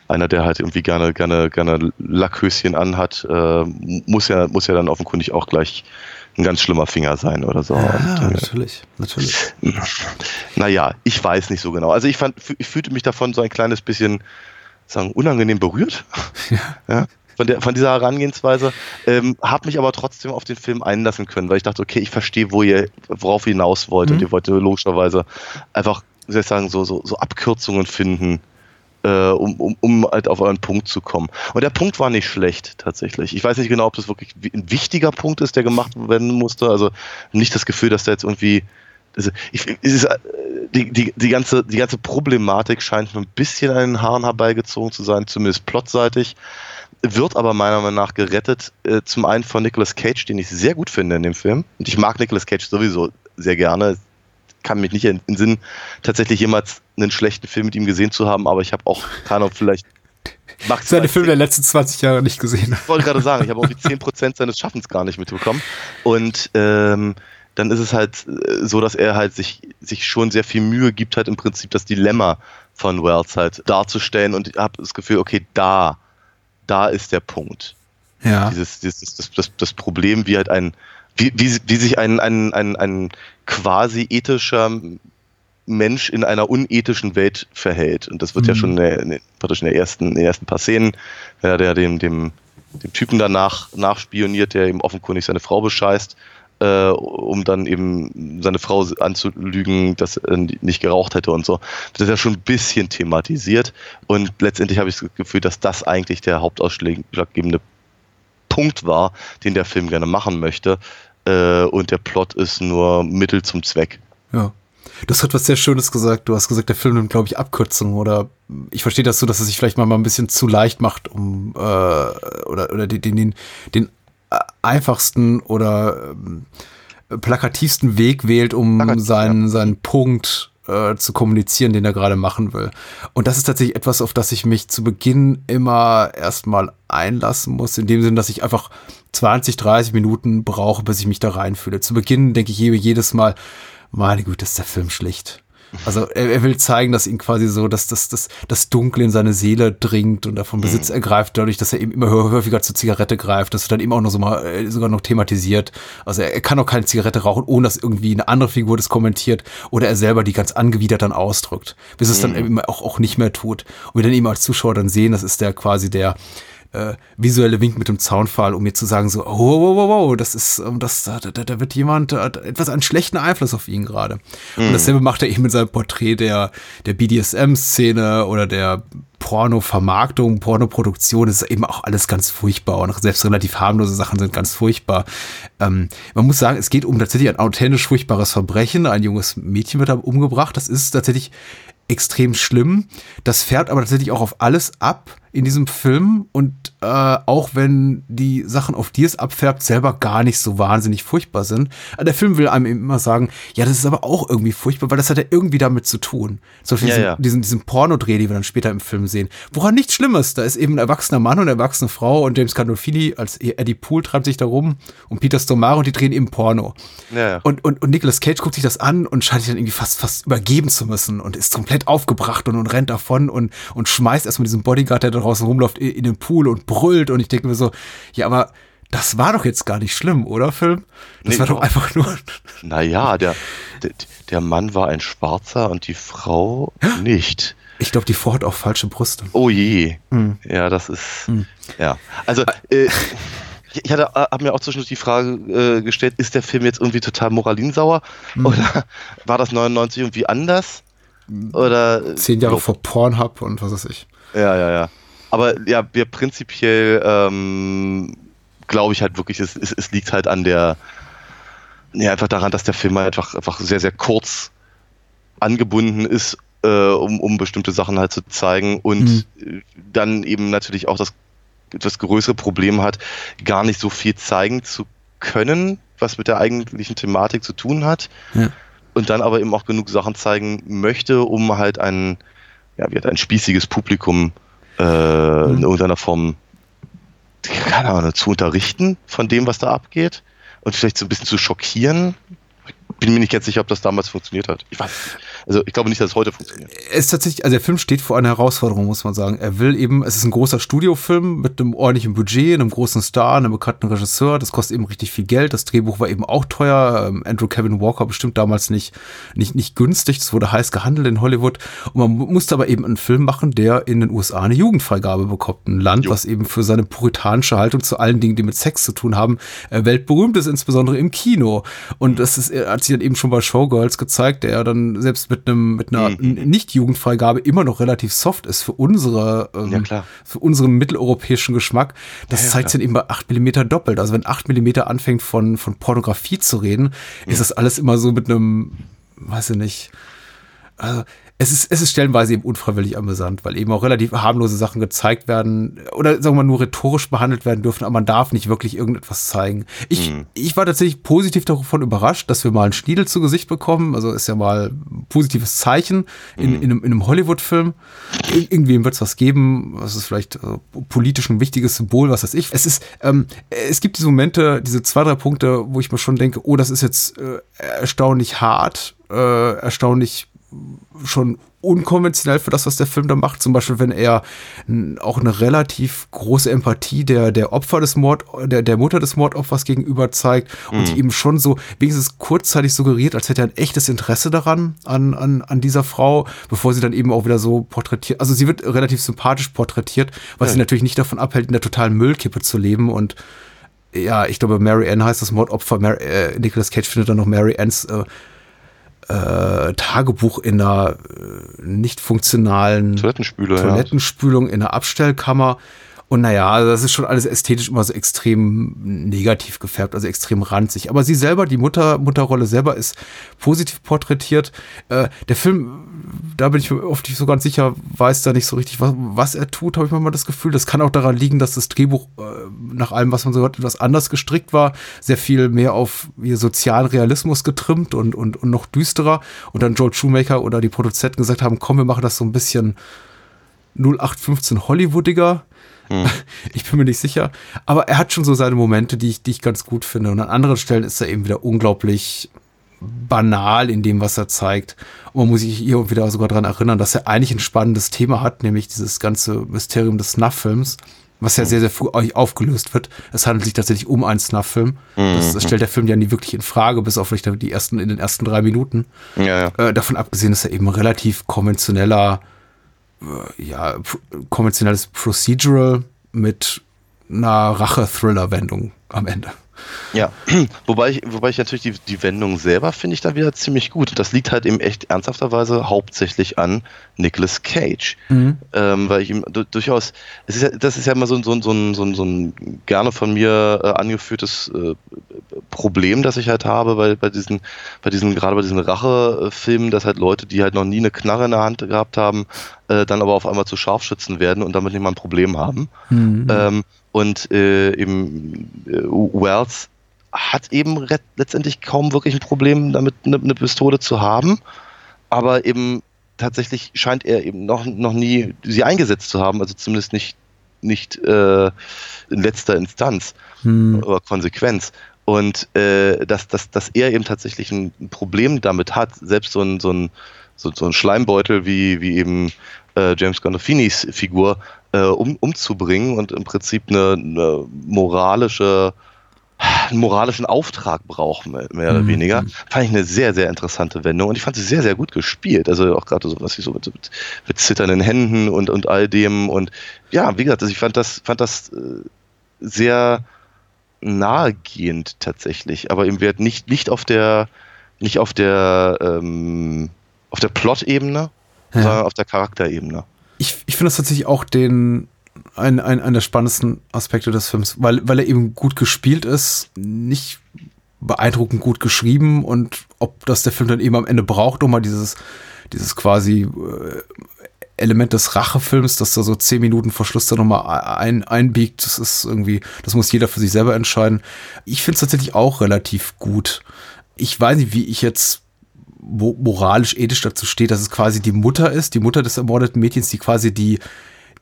einer, der halt irgendwie gerne, gerne, gerne Lackhöschen anhat, äh, muss ja, muss ja dann offenkundig auch gleich ein ganz schlimmer Finger sein oder so. Ja, Und, äh, natürlich, natürlich. naja, ich weiß nicht so genau. Also ich fand, ich fühlte mich davon so ein kleines bisschen, sagen, unangenehm berührt. Ja. Von, der, von dieser Herangehensweise, ähm, habe mich aber trotzdem auf den Film einlassen können, weil ich dachte, okay, ich verstehe, wo ihr, worauf ihr hinaus wollt. Mhm. Und ihr wollt logischerweise einfach, wie soll ich sagen, so, so, so Abkürzungen finden, äh, um, um, um halt auf euren Punkt zu kommen. Und der Punkt war nicht schlecht, tatsächlich. Ich weiß nicht genau, ob das wirklich wi- ein wichtiger Punkt ist, der gemacht werden musste. Also nicht das Gefühl, dass da jetzt irgendwie. Also ich, ist, äh, die, die, die, ganze, die ganze Problematik scheint mir ein bisschen an den Haaren herbeigezogen zu sein, zumindest plotseitig. Wird aber meiner Meinung nach gerettet, äh, zum einen von Nicolas Cage, den ich sehr gut finde in dem Film. Und ich mag Nicolas Cage sowieso sehr gerne. Kann mich nicht in, in Sinn, tatsächlich jemals einen schlechten Film mit ihm gesehen zu haben, aber ich habe auch, keine Ahnung, vielleicht. maximal Seine Filme der letzten 20 Jahre nicht gesehen. ich wollte gerade sagen, ich habe irgendwie 10% seines Schaffens gar nicht mitbekommen. Und ähm, dann ist es halt äh, so, dass er halt sich, sich schon sehr viel Mühe gibt, halt im Prinzip das Dilemma von Wells halt darzustellen. Und ich habe das Gefühl, okay, da, da ist der Punkt. Ja. Dieses, dieses das, das, das Problem, wie halt ein, wie, wie, wie sich ein, ein, ein, ein quasi ethischer Mensch in einer unethischen Welt verhält. Und das wird ja Mhm. schon in der, in der, praktisch in der ersten, in den ersten paar Szenen, wenn er der dem, dem, dem Typen danach nachspioniert, der eben offenkundig seine Frau bescheißt, äh, um dann eben seine Frau anzulügen, dass er nicht geraucht hätte und so. Das ist ja schon ein bisschen thematisiert. Und letztendlich habe ich das Gefühl, dass das eigentlich der hauptausschlaggebende Punkt war, den der Film gerne machen möchte. Äh, und der Plot ist nur Mittel zum Zweck. Ja. Du hast etwas sehr Schönes gesagt. Du hast gesagt, der Film nimmt, glaube ich, Abkürzungen oder ich verstehe das so, dass er sich vielleicht mal ein bisschen zu leicht macht, um äh, oder, oder den, den, den einfachsten oder ähm, plakativsten Weg wählt, um Plakativ, seinen, seinen Punkt äh, zu kommunizieren, den er gerade machen will. Und das ist tatsächlich etwas, auf das ich mich zu Beginn immer erstmal einlassen muss, in dem Sinn, dass ich einfach 20, 30 Minuten brauche, bis ich mich da reinfühle. Zu Beginn denke ich je- jedes Mal, meine Güte, ist der Film schlicht. Also er, er, will zeigen, dass ihn quasi so, dass das, das, das Dunkle in seine Seele dringt und davon Besitz mhm. ergreift, dadurch, dass er eben immer häufiger zur Zigarette greift. Das wird dann eben auch noch so mal äh, sogar noch thematisiert. Also er, er kann auch keine Zigarette rauchen, ohne dass irgendwie eine andere Figur das kommentiert oder er selber die ganz angewidert dann ausdrückt, bis es dann mhm. eben auch, auch nicht mehr tut. Und wir dann eben als Zuschauer dann sehen, das ist der quasi der, äh, visuelle Wink mit dem Zaunpfahl, um mir zu sagen, so, oh, wow, wow, wow, das ist, ähm, das, da, da, da wird jemand, da hat etwas einen schlechten Einfluss auf ihn gerade. Mhm. Und dasselbe macht er eben mit seinem Porträt der, der BDSM-Szene oder der Porno-Vermarktung, Pornoproduktion, das ist eben auch alles ganz furchtbar und selbst relativ harmlose Sachen sind ganz furchtbar. Ähm, man muss sagen, es geht um tatsächlich ein authentisch furchtbares Verbrechen. Ein junges Mädchen wird da umgebracht. Das ist tatsächlich extrem schlimm. Das fährt aber tatsächlich auch auf alles ab, in diesem Film und äh, auch wenn die Sachen, auf die es abfärbt, selber gar nicht so wahnsinnig furchtbar sind. Äh, der Film will einem immer sagen, ja, das ist aber auch irgendwie furchtbar, weil das hat ja irgendwie damit zu tun. Zum Beispiel ja, diesen, ja. diesen, diesen Pornodreh, den wir dann später im Film sehen. Woran nichts Schlimmes. Da ist eben ein erwachsener Mann und eine erwachsene Frau und James Gandolfini als Eddie Poole treibt sich da rum und Peter Stormare und die drehen eben Porno. Ja, und, und, und Nicolas Cage guckt sich das an und scheint sich dann irgendwie fast, fast übergeben zu müssen und ist komplett aufgebracht und, und rennt davon und, und schmeißt erstmal diesen Bodyguard, der da draußen rumläuft, in, den Pool und brüllt. Und ich denke mir so, ja, aber das war doch jetzt gar nicht schlimm, oder, Film? Das nee, war doch einfach nur. Naja, der, der, der Mann war ein Schwarzer und die Frau nicht. Ich glaube, die Frau hat auch falsche Brüste. Oh je. Hm. Ja, das ist. Hm. Ja. Also, äh, ich hatte, äh, habe mir auch zwischendurch die Frage äh, gestellt, ist der Film jetzt irgendwie total moralinsauer? Hm. Oder war das 99 irgendwie anders? Oder. Zehn Jahre vor Pornhub und was weiß ich. Ja, ja, ja. Aber ja, wir prinzipiell ähm, glaube ich halt wirklich, es, es, es, liegt halt an der, ja, einfach daran, dass der Film halt einfach, einfach sehr, sehr kurz angebunden ist, äh, um, um bestimmte Sachen halt zu zeigen und mhm. dann eben natürlich auch das, das größere Problem hat, gar nicht so viel zeigen zu können, was mit der eigentlichen Thematik zu tun hat. Ja. Und dann aber eben auch genug Sachen zeigen möchte, um halt ein, ja, wie halt ein spießiges Publikum äh, mhm. in irgendeiner Form, keine Ahnung, zu unterrichten von dem, was da abgeht und vielleicht so ein bisschen zu schockieren. Bin mir nicht ganz sicher, ob das damals funktioniert hat. Ich weiß nicht. Also ich glaube nicht, dass es heute funktioniert. Es ist tatsächlich, also der Film steht vor einer Herausforderung, muss man sagen. Er will eben, es ist ein großer Studiofilm mit einem ordentlichen Budget, einem großen Star, einem bekannten Regisseur. Das kostet eben richtig viel Geld. Das Drehbuch war eben auch teuer. Ähm, Andrew Kevin Walker bestimmt damals nicht, nicht, nicht günstig. Das wurde heiß gehandelt in Hollywood. Und man musste aber eben einen Film machen, der in den USA eine Jugendfreigabe bekommt. Ein Land, jo. was eben für seine puritanische Haltung zu allen Dingen, die mit Sex zu tun haben, äh, weltberühmt ist, insbesondere im Kino. Und das ist, hat sich dann eben schon bei Showgirls gezeigt, der dann selbst mit einem mit einer mhm. Nicht-Jugendfreigabe immer noch relativ soft ist für unsere ähm, ja, für unseren mitteleuropäischen Geschmack. Das ja, ja, zeigt sich dann eben bei 8 mm doppelt. Also wenn 8 mm anfängt von von Pornografie zu reden, ist das alles immer so mit einem weiß ich nicht. Also es ist, es ist stellenweise eben unfreiwillig amüsant, weil eben auch relativ harmlose Sachen gezeigt werden oder sagen wir mal nur rhetorisch behandelt werden dürfen, aber man darf nicht wirklich irgendetwas zeigen. Ich, mhm. ich war tatsächlich positiv davon überrascht, dass wir mal einen Schniedel zu Gesicht bekommen. Also ist ja mal ein positives Zeichen in, mhm. in einem, in einem Hollywood-Film. Ir irgendwem wird es was geben, was ist vielleicht äh, politisch ein wichtiges Symbol, was weiß ich. Es ist, ähm, es gibt diese Momente, diese zwei, drei Punkte, wo ich mir schon denke, oh, das ist jetzt äh, erstaunlich hart, äh, erstaunlich schon unkonventionell für das, was der Film da macht. Zum Beispiel, wenn er auch eine relativ große Empathie der, der Opfer des Mord, der, der Mutter des Mordopfers gegenüber zeigt und mhm. eben schon so wenigstens kurzzeitig suggeriert, als hätte er ein echtes Interesse daran, an, an, an dieser Frau, bevor sie dann eben auch wieder so porträtiert, also sie wird relativ sympathisch porträtiert, was ja. sie natürlich nicht davon abhält, in der totalen Müllkippe zu leben und ja, ich glaube, Mary Ann heißt das Mordopfer. Mary, äh, Nicolas Cage findet dann noch Mary Anns äh, äh, Tagebuch in einer äh, nicht funktionalen Toilettenspülung, Toilettenspülung ja. in einer Abstellkammer. Und naja, also das ist schon alles ästhetisch immer so extrem negativ gefärbt, also extrem ranzig. Aber sie selber, die Mutter, Mutterrolle selber ist positiv porträtiert. Äh, der Film, da bin ich mir oft nicht so ganz sicher, weiß da nicht so richtig, was, was er tut, habe ich manchmal das Gefühl. Das kann auch daran liegen, dass das Drehbuch äh, nach allem, was man so hört, etwas anders gestrickt war. Sehr viel mehr auf ihr sozialen Realismus getrimmt und, und, und noch düsterer. Und dann Joel Shoemaker oder die Produzenten gesagt haben, komm, wir machen das so ein bisschen 0815 Hollywoodiger hm. Ich bin mir nicht sicher. Aber er hat schon so seine Momente, die ich, die ich ganz gut finde. Und an anderen Stellen ist er eben wieder unglaublich banal in dem, was er zeigt. Und man muss sich hier und wieder sogar daran erinnern, dass er eigentlich ein spannendes Thema hat, nämlich dieses ganze Mysterium des Snuff-Films, was ja sehr, sehr früh aufgelöst wird. Es handelt sich tatsächlich um einen Snuff-Film. Das, das, stellt der Film ja nie wirklich in Frage, bis auf vielleicht die ersten, in den ersten drei Minuten. Ja, ja. Äh, davon abgesehen ist er eben relativ konventioneller, ja, pr konventionelles Procedural mit einer Rache-Thriller-Wendung am Ende. Ja, wobei ich, wobei ich natürlich die, die Wendung selber finde ich da wieder ziemlich gut. Das liegt halt eben echt ernsthafterweise hauptsächlich an Nicolas Cage. Mhm. Ähm, weil ich ihm durchaus, es ist ja, das ist ja immer so, so, so, so, so, so ein gerne von mir äh, angeführtes äh, Problem, das ich halt habe bei, bei diesen, bei diesen, gerade bei diesen Rachefilmen, dass halt Leute, die halt noch nie eine Knarre in der Hand gehabt haben, äh, dann aber auf einmal zu Scharfschützen werden und damit nicht mal ein Problem haben. Mhm. Ähm, und äh, eben äh, Wells hat eben letztendlich kaum wirklich ein Problem damit, eine, eine Pistole zu haben, aber eben tatsächlich scheint er eben noch, noch nie sie eingesetzt zu haben, also zumindest nicht, nicht äh, in letzter Instanz hm. oder Konsequenz. Und äh, dass, dass, dass er eben tatsächlich ein Problem damit hat, selbst so ein, so ein, so, so ein Schleimbeutel wie, wie eben äh, James Gandolfinis Figur äh, um, umzubringen und im Prinzip eine, eine moralische einen moralischen Auftrag braucht, mehr oder mhm. weniger. Fand ich eine sehr, sehr interessante Wendung und ich fand sie sehr, sehr gut gespielt. Also auch gerade so was wie so mit, mit, mit, zitternden Händen und, und all dem. Und ja, wie gesagt, also ich fand das, fand das äh, sehr nahegehend tatsächlich, aber eben wird nicht, nicht auf der, nicht auf der, ähm, auf der Plot-Ebene, ja. auf der Charakterebene ich, ich finde das tatsächlich auch den ein, ein, einer der spannendsten Aspekte des Films, weil, weil er eben gut gespielt ist, nicht beeindruckend gut geschrieben und ob das der Film dann eben am Ende braucht, um mal dieses, dieses quasi äh, Element des Rachefilms, dass da so zehn Minuten vor Schluss da nochmal ein, einbiegt, das ist irgendwie, das muss jeder für sich selber entscheiden. Ich finde es tatsächlich auch relativ gut. Ich weiß nicht, wie ich jetzt moralisch, ethisch dazu steht, dass es quasi die Mutter ist, die Mutter des ermordeten Mädchens, die quasi die,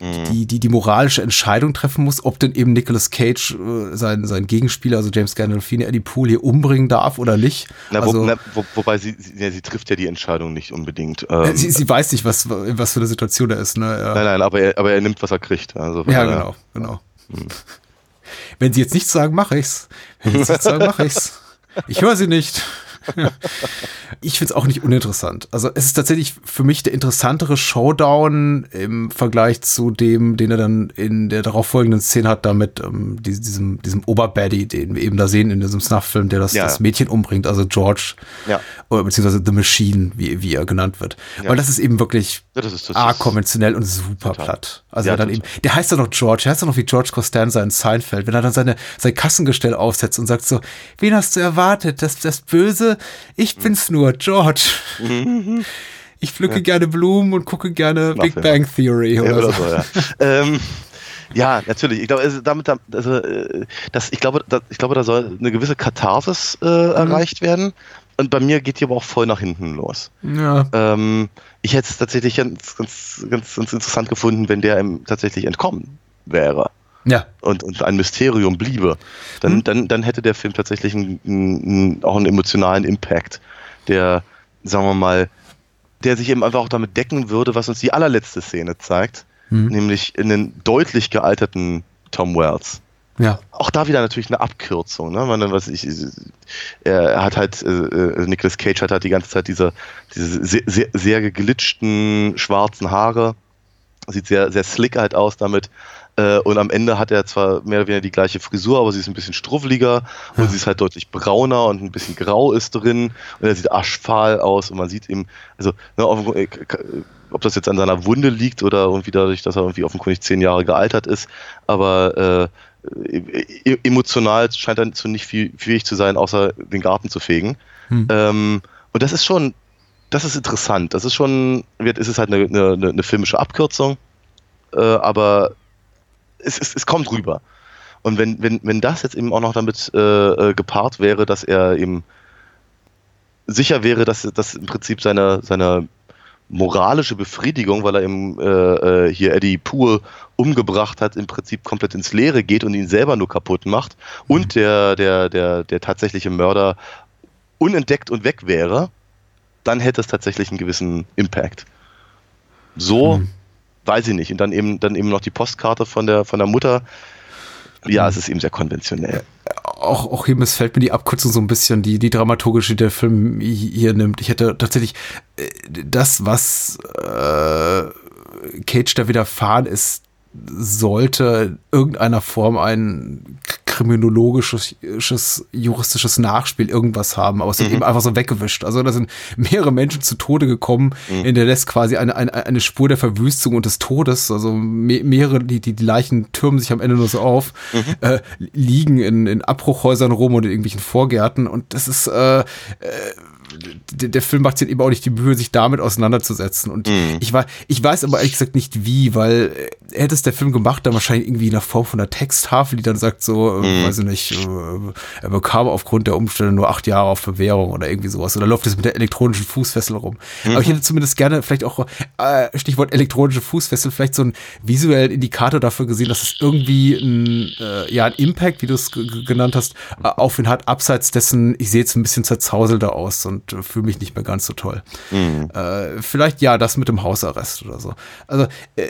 mhm. die, die, die moralische Entscheidung treffen muss, ob denn eben Nicolas Cage äh, sein, sein Gegenspieler, also James Gandolfini, Eddie Poole hier umbringen darf oder nicht. Na, also, wo, na, wo, wobei sie, sie, ja, sie trifft ja die Entscheidung nicht unbedingt. Ähm, sie, sie weiß nicht, was, was für eine Situation da ist. Ne? Ja. Nein, nein, aber er, aber er nimmt, was er kriegt. Also ja, genau, genau. Mhm. Wenn sie jetzt nichts sagen, mache ich's. Wenn sie jetzt nichts sagen, mache ich's. Ich höre sie nicht. ich finde es auch nicht uninteressant. Also es ist tatsächlich für mich der interessantere Showdown im Vergleich zu dem, den er dann in der darauffolgenden Szene hat, da mit ähm, diesem, diesem Oberbaddy, den wir eben da sehen in diesem Snuff-Film, der das, ja. das Mädchen umbringt, also George. Ja. Oder beziehungsweise The Machine, wie, wie er genannt wird. Ja. Weil das ist eben wirklich ja, das ist, das A, konventionell und super total. platt. Also ja, dann eben, der heißt ja noch George, der heißt ja noch wie George Costanza in Seinfeld, wenn er dann seine, sein Kassengestell aufsetzt und sagt so, wen hast du erwartet? Das, das Böse? Ich bin's nur, George. Ich pflücke ja. gerne Blumen und gucke gerne Big Bang Theory oder, oder so. so ja. ähm, ja, natürlich. Ich glaube, also damit, also, äh, das, ich glaube, da, ich glaube, da soll eine gewisse Katharsis äh, mhm. erreicht werden. Und bei mir geht die aber auch voll nach hinten los. Ja. Ähm, ich hätte es tatsächlich ganz, ganz, ganz, ganz interessant gefunden, wenn der ihm tatsächlich entkommen wäre. Ja. Und, und ein Mysterium bliebe. Dann, hm. dann, dann hätte der Film tatsächlich einen, einen, auch einen emotionalen Impact, der, sagen wir mal, der sich eben einfach auch damit decken würde, was uns die allerletzte Szene zeigt, hm. nämlich in einen deutlich gealterten Tom Wells. Ja. Auch da wieder natürlich eine Abkürzung. Ne? Man, was ich, er hat halt, äh, äh, Nicolas Cage hat halt die ganze Zeit diese, diese sehr, sehr, sehr geglitschten schwarzen Haare. Sieht sehr, sehr slick halt aus damit. Äh, und am Ende hat er zwar mehr oder weniger die gleiche Frisur, aber sie ist ein bisschen struffeliger ja. und sie ist halt deutlich brauner und ein bisschen grau ist drin. Und er sieht aschfahl aus und man sieht ihm, also, ne, äh, ob das jetzt an seiner Wunde liegt oder irgendwie dadurch, dass er irgendwie offenkundig zehn Jahre gealtert ist, aber äh, äh, emotional scheint er zu nicht viel fähig zu sein, außer den Garten zu fegen. Hm. Ähm, und das ist schon, das ist interessant. Das ist schon, es ist halt eine, eine, eine filmische Abkürzung, äh, aber es, es, es kommt rüber. Und wenn, wenn, wenn das jetzt eben auch noch damit äh, äh gepaart wäre, dass er eben sicher wäre, dass, dass im Prinzip seine, seine moralische Befriedigung, weil er eben äh, äh, hier Eddie Poole umgebracht hat, im Prinzip komplett ins Leere geht und ihn selber nur kaputt macht. Und mhm. der, der, der, der tatsächliche Mörder unentdeckt und weg wäre, dann hätte es tatsächlich einen gewissen Impact. So, mhm. Weiß ich nicht. Und dann eben, dann eben noch die Postkarte von der, von der Mutter. Ja, es ist eben sehr konventionell. Auch, auch hier missfällt mir die Abkürzung so ein bisschen, die, die dramaturgische, die der Film hier nimmt. Ich hätte tatsächlich äh, das, was äh, Cage da widerfahren ist, sollte irgendeiner Form ein kriminologisches, juristisches Nachspiel irgendwas haben, aber es wird mhm. eben einfach so weggewischt. Also da sind mehrere Menschen zu Tode gekommen, mhm. in der lässt quasi eine, eine, eine Spur der Verwüstung und des Todes, also mehrere, die, die Leichen türmen sich am Ende nur so auf, mhm. äh, liegen in, in Abbruchhäusern rum und in irgendwelchen Vorgärten und das ist äh, äh, der Film macht sich eben auch nicht die Mühe, sich damit auseinanderzusetzen. Und mhm. ich, war, ich weiß aber ehrlich gesagt nicht wie, weil äh, hätte es der Film gemacht, dann wahrscheinlich irgendwie in der Form von einer Texttafel, die dann sagt so, äh, mhm. weiß ich nicht, äh, er bekam aufgrund der Umstände nur acht Jahre auf Bewährung oder irgendwie sowas. Oder läuft es mit der elektronischen Fußfessel rum. Mhm. Aber ich hätte zumindest gerne vielleicht auch, äh, Stichwort elektronische Fußfessel, vielleicht so einen visuellen Indikator dafür gesehen, dass es irgendwie ein, äh, ja, ein Impact, wie du es genannt hast, auf ihn hat, abseits dessen, ich sehe jetzt ein bisschen zerzauselter aus und und fühle mich nicht mehr ganz so toll. Mhm. Äh, vielleicht ja, das mit dem Hausarrest oder so. Also äh,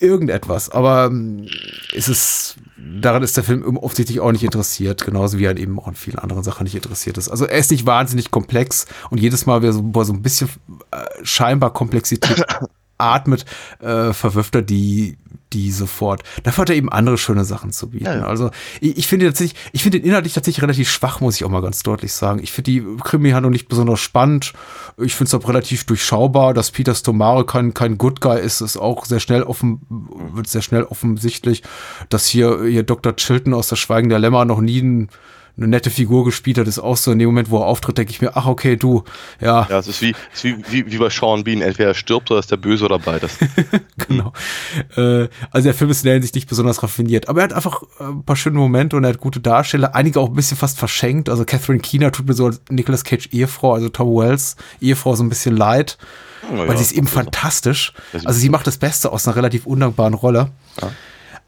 irgendetwas, aber äh, ist es, daran ist der Film offensichtlich auch nicht interessiert, genauso wie er eben auch in vielen anderen Sachen nicht interessiert ist. Also er ist nicht wahnsinnig komplex und jedes Mal, wo so, so ein bisschen äh, scheinbar Komplexität atmet, äh, verwirft er die, die sofort. Dafür hat er eben andere schöne Sachen zu bieten. Ja. Also ich, ich finde tatsächlich, ich finde den inhaltlich tatsächlich relativ schwach, muss ich auch mal ganz deutlich sagen. Ich finde die Krimi-Handlung nicht besonders spannend. Ich finde es auch relativ durchschaubar, dass Peter Stomare kein, kein Good Guy ist, ist auch sehr schnell offen, wird sehr schnell offensichtlich, dass hier, hier Dr. Chilton aus der Schweigen der Lämmer noch nie ein eine nette Figur gespielt hat, ist auch so in dem Moment, wo er auftritt, denke ich mir, ach okay, du, ja. Ja, es ist wie, es ist wie, wie, wie bei Sean Bean, entweder er stirbt oder ist der Böse oder beides. genau. Äh, also der Film ist in der Hinsicht nicht besonders raffiniert, aber er hat einfach äh, ein paar schöne Momente und er hat gute Darsteller, einige auch ein bisschen fast verschenkt, also Catherine Keener tut mir so als Nicolas Cage Ehefrau, also Tom Wells Ehefrau so ein bisschen leid, oh, weil ja, sie ist eben fantastisch. Also sie macht das Beste aus einer relativ undankbaren Rolle. Ja.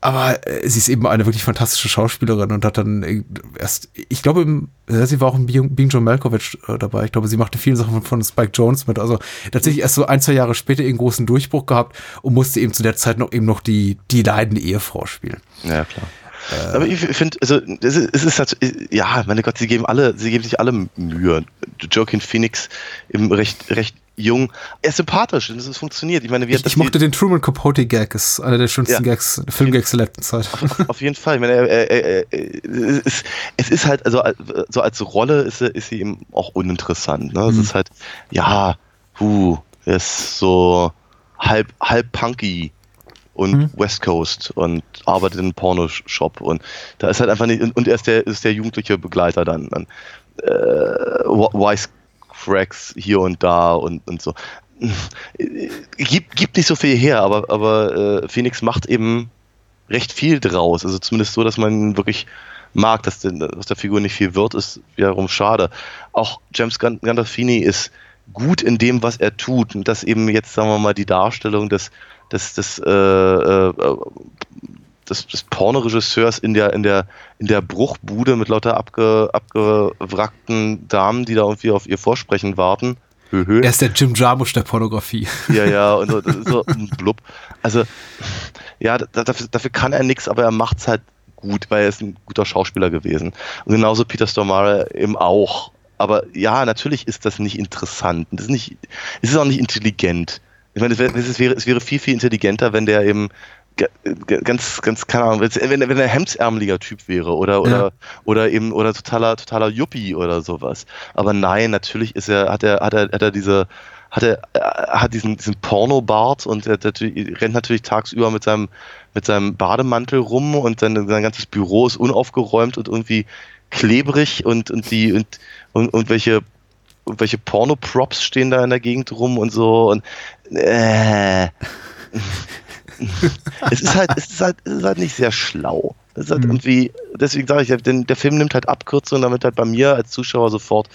Aber äh, sie ist eben eine wirklich fantastische Schauspielerin und hat dann erst, ich glaube, im, sie war auch im Being John Malkovich äh, dabei. Ich glaube, sie machte viele Sachen von, von Spike Jones mit. Also tatsächlich erst so ein, zwei Jahre später ihren großen Durchbruch gehabt und musste eben zu der Zeit noch eben noch die, die leidende Ehefrau spielen. Ja, klar. Äh, Aber ich finde, also es ist, es ist halt, ja, meine Gott, sie geben alle, sie geben sich alle Mühe. Joaquin Phoenix im recht, recht jung. Er ist sympathisch es funktioniert. Ich meine, wie ich, ich mochte den Truman Capote Gag, ist einer der schönsten ja. Gags, Filmgags der letzten Zeit. Auf, auf, jeden Fall. Ich meine, er, er, er, es, es, ist halt, also so als Rolle ist, ist sie eben auch uninteressant. Ne? Mhm. Es ist halt, ja, hu, er ist so halb, halb punky und mhm. West Coast und arbeitet in einem Pornoshop und da ist halt einfach nicht, und er ist der, ist der jugendliche Begleiter dann. dann äh, Wise Cracks hier und da und, und so. Gibt, gibt nicht so viel her, aber, aber äh, Phoenix macht eben recht viel draus. Also zumindest so, dass man wirklich mag, dass, den, dass der Figur nicht viel wird, ist wiederum schade. Auch James Gandolfini ist gut in dem, was er tut. Und dass eben jetzt, sagen wir mal, die Darstellung des, des, des äh, äh, des, des Pornoregisseurs in der, in, der, in der Bruchbude mit lauter abge, abgewrackten Damen, die da irgendwie auf ihr Vorsprechen warten. Er ist der Jim Jarmusch der Pornografie. Ja, ja, und so, so blub. Also, ja, dafür, dafür kann er nichts, aber er macht es halt gut, weil er ist ein guter Schauspieler gewesen. Und genauso Peter Stormare eben auch. Aber ja, natürlich ist das nicht interessant. Das ist nicht, es ist auch nicht intelligent. Ich meine, es wäre, es wäre, es wäre viel, viel intelligenter, wenn der eben ganz, ganz, keine Ahnung, wenn, wenn er hemdsärmeliger Typ wäre oder, oder, ja. oder eben, oder totaler, totaler Yuppie oder sowas. Aber nein, natürlich ist er, hat er, hat er, hat er diese, hat er, hat diesen, diesen Pornobart und er rennt natürlich tagsüber mit seinem, mit seinem Bademantel rum und sein, sein ganzes Büro ist unaufgeräumt und irgendwie klebrig und, und die, und, und, und welche, und welche Porno-Props stehen da in der Gegend rum und so und, äh, es ist halt, es ist halt, es ist halt nicht sehr schlau. Es ist halt mhm. irgendwie, deswegen sage ich, denn der Film nimmt halt Abkürzungen, damit halt bei mir als Zuschauer sofort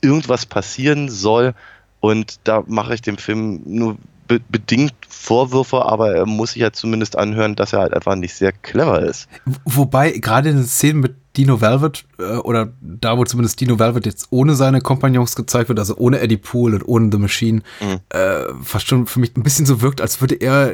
irgendwas passieren soll. Und da mache ich dem Film nur be bedingt Vorwürfe, aber er muss sich halt zumindest anhören, dass er halt einfach nicht sehr clever ist. Wobei, gerade in den Szenen mit Dino Velvet äh, oder da, wo zumindest Dino Velvet jetzt ohne seine Kompagnons gezeigt wird, also ohne Eddie Poole und ohne The Machine, mhm. äh, fast schon für mich ein bisschen so wirkt, als würde er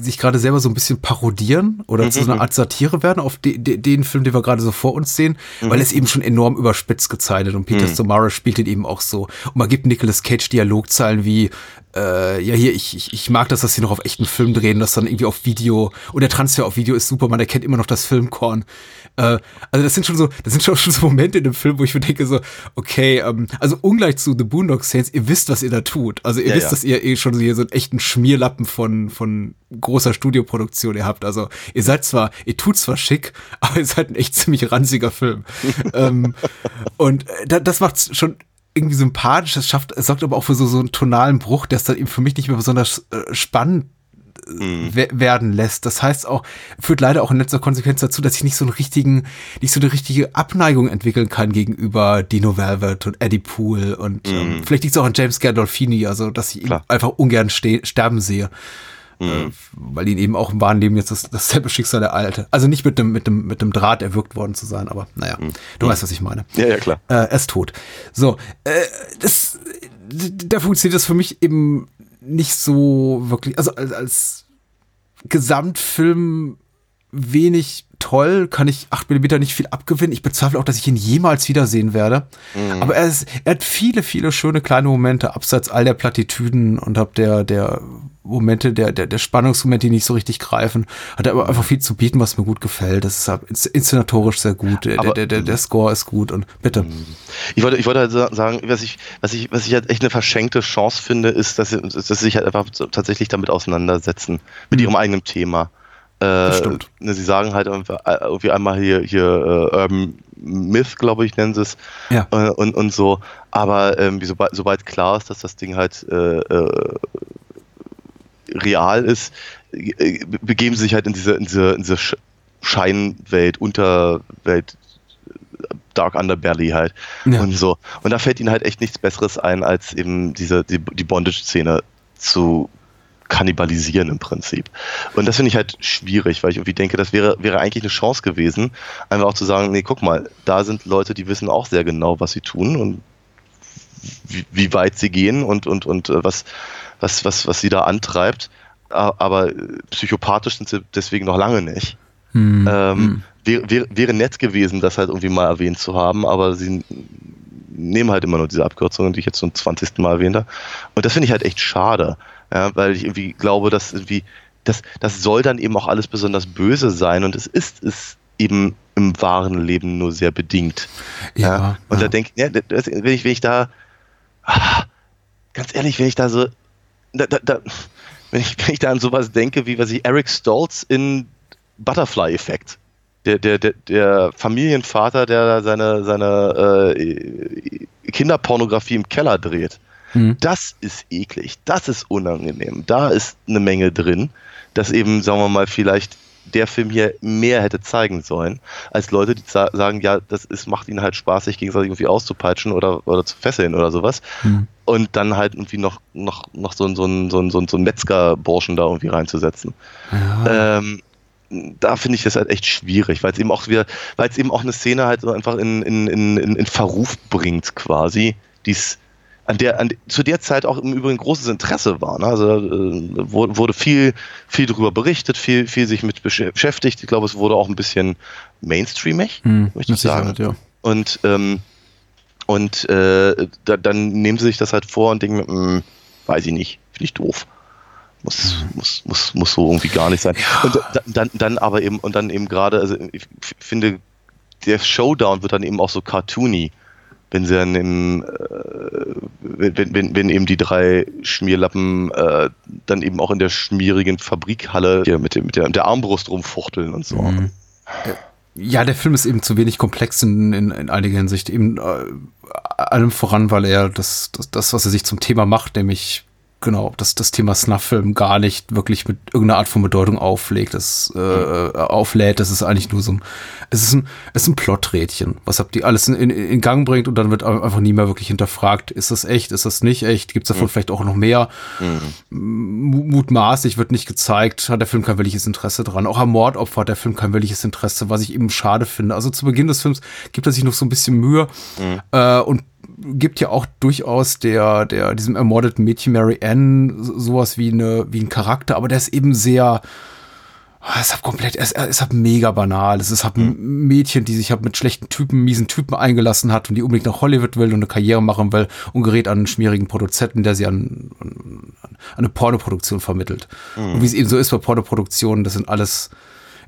sich gerade selber so ein bisschen parodieren oder mhm. zu so einer Art Satire werden auf de, de, den Film, den wir gerade so vor uns sehen, mhm. weil er ist eben schon enorm überspitzt gezeichnet und Peter mhm. Stormare spielt ihn eben auch so. Und man gibt Nicolas Cage Dialogzeilen wie, äh, ja hier, ich, ich, ich mag das, dass sie noch auf echten Film drehen, das dann irgendwie auf Video und der Transfer auf Video ist super, man erkennt immer noch das Filmkorn. Äh, also das sind schon so, das sind schon, schon so Momente in dem Film, wo ich mir denke so, okay, ähm, also ungleich zu The Boondock Saints, ihr wisst, was ihr da tut. Also ihr ja, wisst, ja. dass ihr eh schon so hier so einen echten Schmierlappen von, von großer Studioproduktion ihr habt. Also ihr seid zwar, ihr tut zwar schick, aber ihr seid ein echt ziemlich ranziger Film. ähm, und äh, das macht schon irgendwie sympathisch, es schafft, es sorgt aber auch für so, so einen tonalen Bruch, der es dann eben für mich nicht mehr besonders äh, spannend mhm. werden lässt. Das heißt auch, führt leider auch in letzter Konsequenz dazu, dass ich nicht so einen richtigen, nicht so eine richtige Abneigung entwickeln kann gegenüber Dino Velvet und Eddie Poole und ähm, mhm. ähm, vielleicht liegt es auch an James Gandolfini, also dass ich ihn Klar. einfach ungern sterben sehe. Mhm. Äh, weil ihn eben auch im wahren Leben jetzt das, dasselbe Schicksal der Alte. Also nicht mit dem, mit dem, mit dem Draht erwürgt worden zu sein, aber naja, mhm. du weißt, was ich meine. Ja, ja, klar. Äh, er ist tot. So, äh, das, da funktioniert das für mich eben nicht so wirklich, also als, als Gesamtfilm wenig toll, kann ich 8mm nicht viel abgewinnen. Ich bezweifle auch, dass ich ihn jemals wiedersehen werde. Mhm. Aber er, ist, er hat viele, viele schöne kleine Momente, abseits all der Plattitüden und ab der, der Momente, der, der, der Spannungsmomente, die nicht so richtig greifen. Hat er aber einfach viel zu bieten, was mir gut gefällt. Das ist halt inszenatorisch sehr gut. Der, aber, der, der, der Score ist gut und bitte. Mhm. Ich wollte, ich wollte halt sagen, was ich, was ich, was ich halt echt eine verschenkte Chance finde, ist, dass sie, dass sie sich halt einfach tatsächlich damit auseinandersetzen, mit mhm. ihrem eigenen Thema. Äh, stimmt. Ne, sie sagen halt irgendwie einmal hier, hier uh, Urban Myth, glaube ich, nennen sie es. Ja. Äh, und, und so. Aber ähm, sobald, sobald klar ist, dass das Ding halt äh, äh, real ist, äh, begeben sie sich halt in diese, in diese, in diese Scheinwelt, Unterwelt, Dark Underbelly halt. Ja. Und so. Und da fällt ihnen halt echt nichts Besseres ein, als eben diese, die, die Bondage-Szene zu kannibalisieren im Prinzip. Und das finde ich halt schwierig, weil ich irgendwie denke, das wäre, wäre eigentlich eine Chance gewesen, einfach auch zu sagen, nee, guck mal, da sind Leute, die wissen auch sehr genau, was sie tun und wie, wie weit sie gehen und, und, und äh, was, was, was, was sie da antreibt. Aber psychopathisch sind sie deswegen noch lange nicht. Hm. Ähm, hm. Wäre, wäre, wäre nett gewesen, das halt irgendwie mal erwähnt zu haben, aber sie nehmen halt immer nur diese Abkürzungen, die ich jetzt zum 20. Mal erwähnt habe. Und das finde ich halt echt schade. Ja, weil ich irgendwie glaube, dass irgendwie, das, das soll dann eben auch alles besonders böse sein und es ist es eben im wahren Leben nur sehr bedingt. Ja. ja und ja. da denke ja, wenn ich, wenn ich da, ah, ganz ehrlich, wenn ich da so, da, da, da, wenn, ich, wenn ich da an sowas denke, wie was ich Eric Stoltz in Butterfly-Effekt. Der, der, der, der Familienvater, der seine, seine äh, Kinderpornografie im Keller dreht. Mhm. Das ist eklig, das ist unangenehm. Da ist eine Menge drin, dass eben, sagen wir mal, vielleicht der Film hier mehr hätte zeigen sollen, als Leute, die sagen, ja, das ist, macht ihnen halt Spaß, sich gegenseitig irgendwie auszupeitschen oder, oder zu fesseln oder sowas. Mhm. Und dann halt irgendwie noch, noch, noch so, so, so, so, so, so einen Metzger-Burschen da irgendwie reinzusetzen. Ja. Ähm, da finde ich das halt echt schwierig, weil es eben auch wieder, weil es eben auch eine Szene halt so einfach in, in, in, in Verruf bringt, quasi, die es an der, an, zu der Zeit auch im Übrigen großes Interesse war. Ne? Also äh, wurde viel, viel darüber berichtet, viel, viel sich mit beschäftigt. Ich glaube, es wurde auch ein bisschen mainstreamig, hm, möchte ich sagen. Ja. Und, ähm, und äh, da, dann nehmen sie sich das halt vor und denken, hm, weiß ich nicht, finde ich doof. Muss, muss, muss, muss so irgendwie gar nicht sein. Ja. Und dann, dann aber eben, und dann eben gerade, also ich finde, der Showdown wird dann eben auch so cartoony wenn sie dann im, äh, wenn, wenn, wenn eben die drei Schmierlappen äh, dann eben auch in der schmierigen Fabrikhalle hier mit, dem, mit, der, mit der Armbrust rumfuchteln und so. Mhm. Ja, der Film ist eben zu wenig komplex in, in, in einiger Hinsicht. Eben äh, allem voran, weil er das, das, das, was er sich zum Thema macht, nämlich genau, dass das Thema Snuff-Film gar nicht wirklich mit irgendeiner Art von Bedeutung auflegt, das, äh, äh, auflädt. Das ist eigentlich nur so ein, es ist ein, es ist ein Plotträdchen, was habt ihr alles in, in, in Gang bringt und dann wird einfach nie mehr wirklich hinterfragt, ist das echt, ist das nicht echt, gibt es davon mhm. vielleicht auch noch mehr? Mhm. Mutmaßlich wird nicht gezeigt, hat der Film kein wirkliches Interesse dran. Auch am Mordopfer hat der Film kein wirkliches Interesse, was ich eben schade finde. Also zu Beginn des Films gibt er sich noch so ein bisschen Mühe mhm. äh, und gibt ja auch durchaus der, der, diesem ermordeten Mädchen Mary Ann sowas wie eine, wie ein Charakter, aber der ist eben sehr, ah, es ist komplett, es ist halt mega banal. Es ist halt ein mhm. Mädchen, die sich halt mit schlechten Typen, miesen Typen eingelassen hat und die unbedingt nach Hollywood will und eine Karriere machen will und gerät an einen schmierigen Produzenten, der sie an, an, an eine Pornoproduktion vermittelt. Mhm. Und wie es eben so ist bei Pornoproduktionen, das sind alles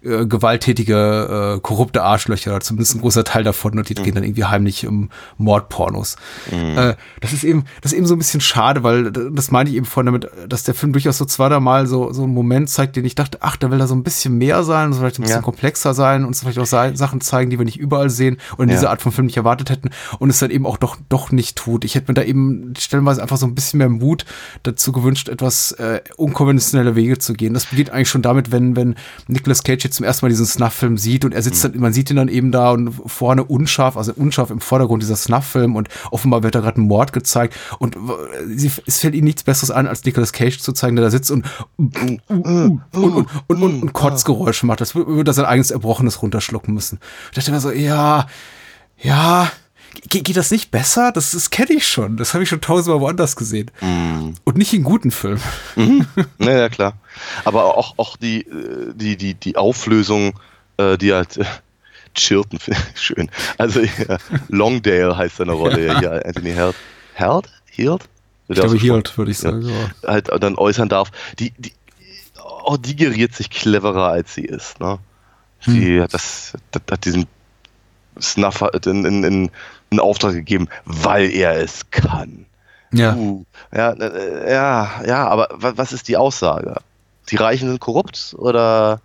äh, gewalttätige, äh, korrupte Arschlöcher, zumindest ein großer Teil davon, und die mhm. gehen dann irgendwie heimlich um Mordpornos. Mhm. Äh, das ist eben, das ist eben so ein bisschen schade, weil das meine ich eben vorhin damit, dass der Film durchaus so zweimal so, so einen Moment zeigt, den ich dachte, ach, da will da so ein bisschen mehr sein, vielleicht ein bisschen ja. komplexer sein und vielleicht auch Sachen zeigen, die wir nicht überall sehen und ja. diese Art von Film nicht erwartet hätten und es dann eben auch doch, doch nicht tut. Ich hätte mir da eben stellenweise einfach so ein bisschen mehr Mut dazu gewünscht, etwas äh, unkonventionelle Wege zu gehen. Das beginnt eigentlich schon damit, wenn, wenn Nicolas Cage jetzt zum ersten Mal diesen Snuff-Film sieht und er sitzt mhm. dann, man sieht ihn dann eben da und vorne unscharf, also unscharf im Vordergrund dieser Snuff-Film und offenbar wird da gerade ein Mord gezeigt und es fällt ihm nichts Besseres an, als Nicolas Cage zu zeigen, der da sitzt und und, und, und, und, und Kotzgeräusche macht, das würde sein eigenes Erbrochenes runterschlucken müssen. Ich dachte mir so, ja, ja, Ge geht das nicht besser? Das, das kenne ich schon. Das habe ich schon tausendmal woanders gesehen. Mm. Und nicht in guten Filmen. Mhm. Naja, klar. Aber auch, auch die, äh, die, die, die Auflösung, äh, die halt äh, Chilton, schön. Also ja, Longdale heißt seine Rolle ja. hier, Anthony Held. Held? Hield? Ich glaube, Hield, würde ich sagen. Ja. Halt dann äußern darf. Die, die, oh, die geriert sich cleverer, als sie ist. Ne? Sie hm. hat, das, das, hat diesen Snuff in, in, in, in Auftrag gegeben, weil er es kann. Ja. Uh, ja, äh, ja, ja, aber was ist die Aussage? Die Reichen sind korrupt oder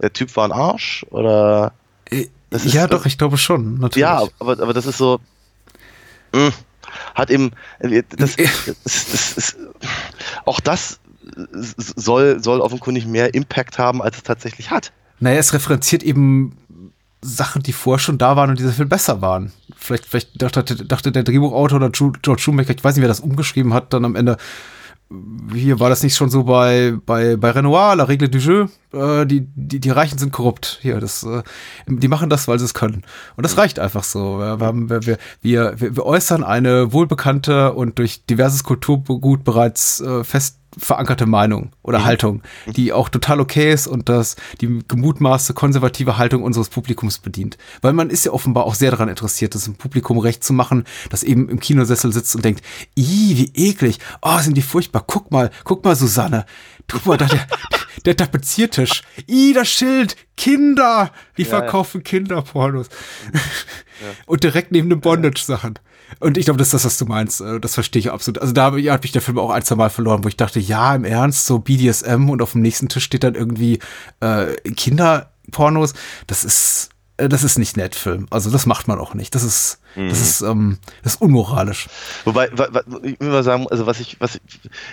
der Typ war ein Arsch oder äh, ja, doch, ich glaube schon, natürlich. Ja, aber, aber das ist so. Mh, hm, hat eben. Äh, das, das, das, das, auch das soll, soll offenkundig mehr Impact haben, als es tatsächlich hat. Naja, es referenziert eben Sachen, die vorher schon da waren und diese viel besser waren. Vielleicht, vielleicht dachte, dachte der Drehbuchautor oder George Schumacher, ich weiß nicht, wer das umgeschrieben hat, dann am Ende, hier war das nicht schon so bei, bei, bei Renoir, La Règle du Jeu, äh, die, die, die Reichen sind korrupt. Hier, das, äh, die machen das, weil sie es können. Und das reicht einfach so. Wir, wir, wir, wir, wir äußern eine wohlbekannte und durch diverses Kulturgut bereits äh, fest verankerte Meinung oder mhm. Haltung, die auch total okay ist und das die gemutmaßte konservative Haltung unseres Publikums bedient. Weil man ist ja offenbar auch sehr daran interessiert, das im Publikum recht zu machen, das eben im Kinosessel sitzt und denkt, ih, wie eklig, oh, sind die furchtbar, guck mal, guck mal, Susanne, guck mal, da der, der Tapeziertisch, ih, das Schild, Kinder, die ja, verkaufen ja. Kinderpornos. Ja. Und direkt neben den Bondage-Sachen. Und ich glaube, das ist das, was du meinst. Äh, das verstehe ich absolut. Also da hat mich der Film auch ein, zwei Mal verloren, wo ich dachte, ja, im Ernst, so BDSM und auf dem nächsten Tisch steht dann irgendwie äh, Kinderpornos. Das ist, das ist nicht nett, Film. Also das macht man auch nicht. Das ist, mhm. das ist, ähm, das ist unmoralisch. Wobei, ich will mal sagen, also was ich, was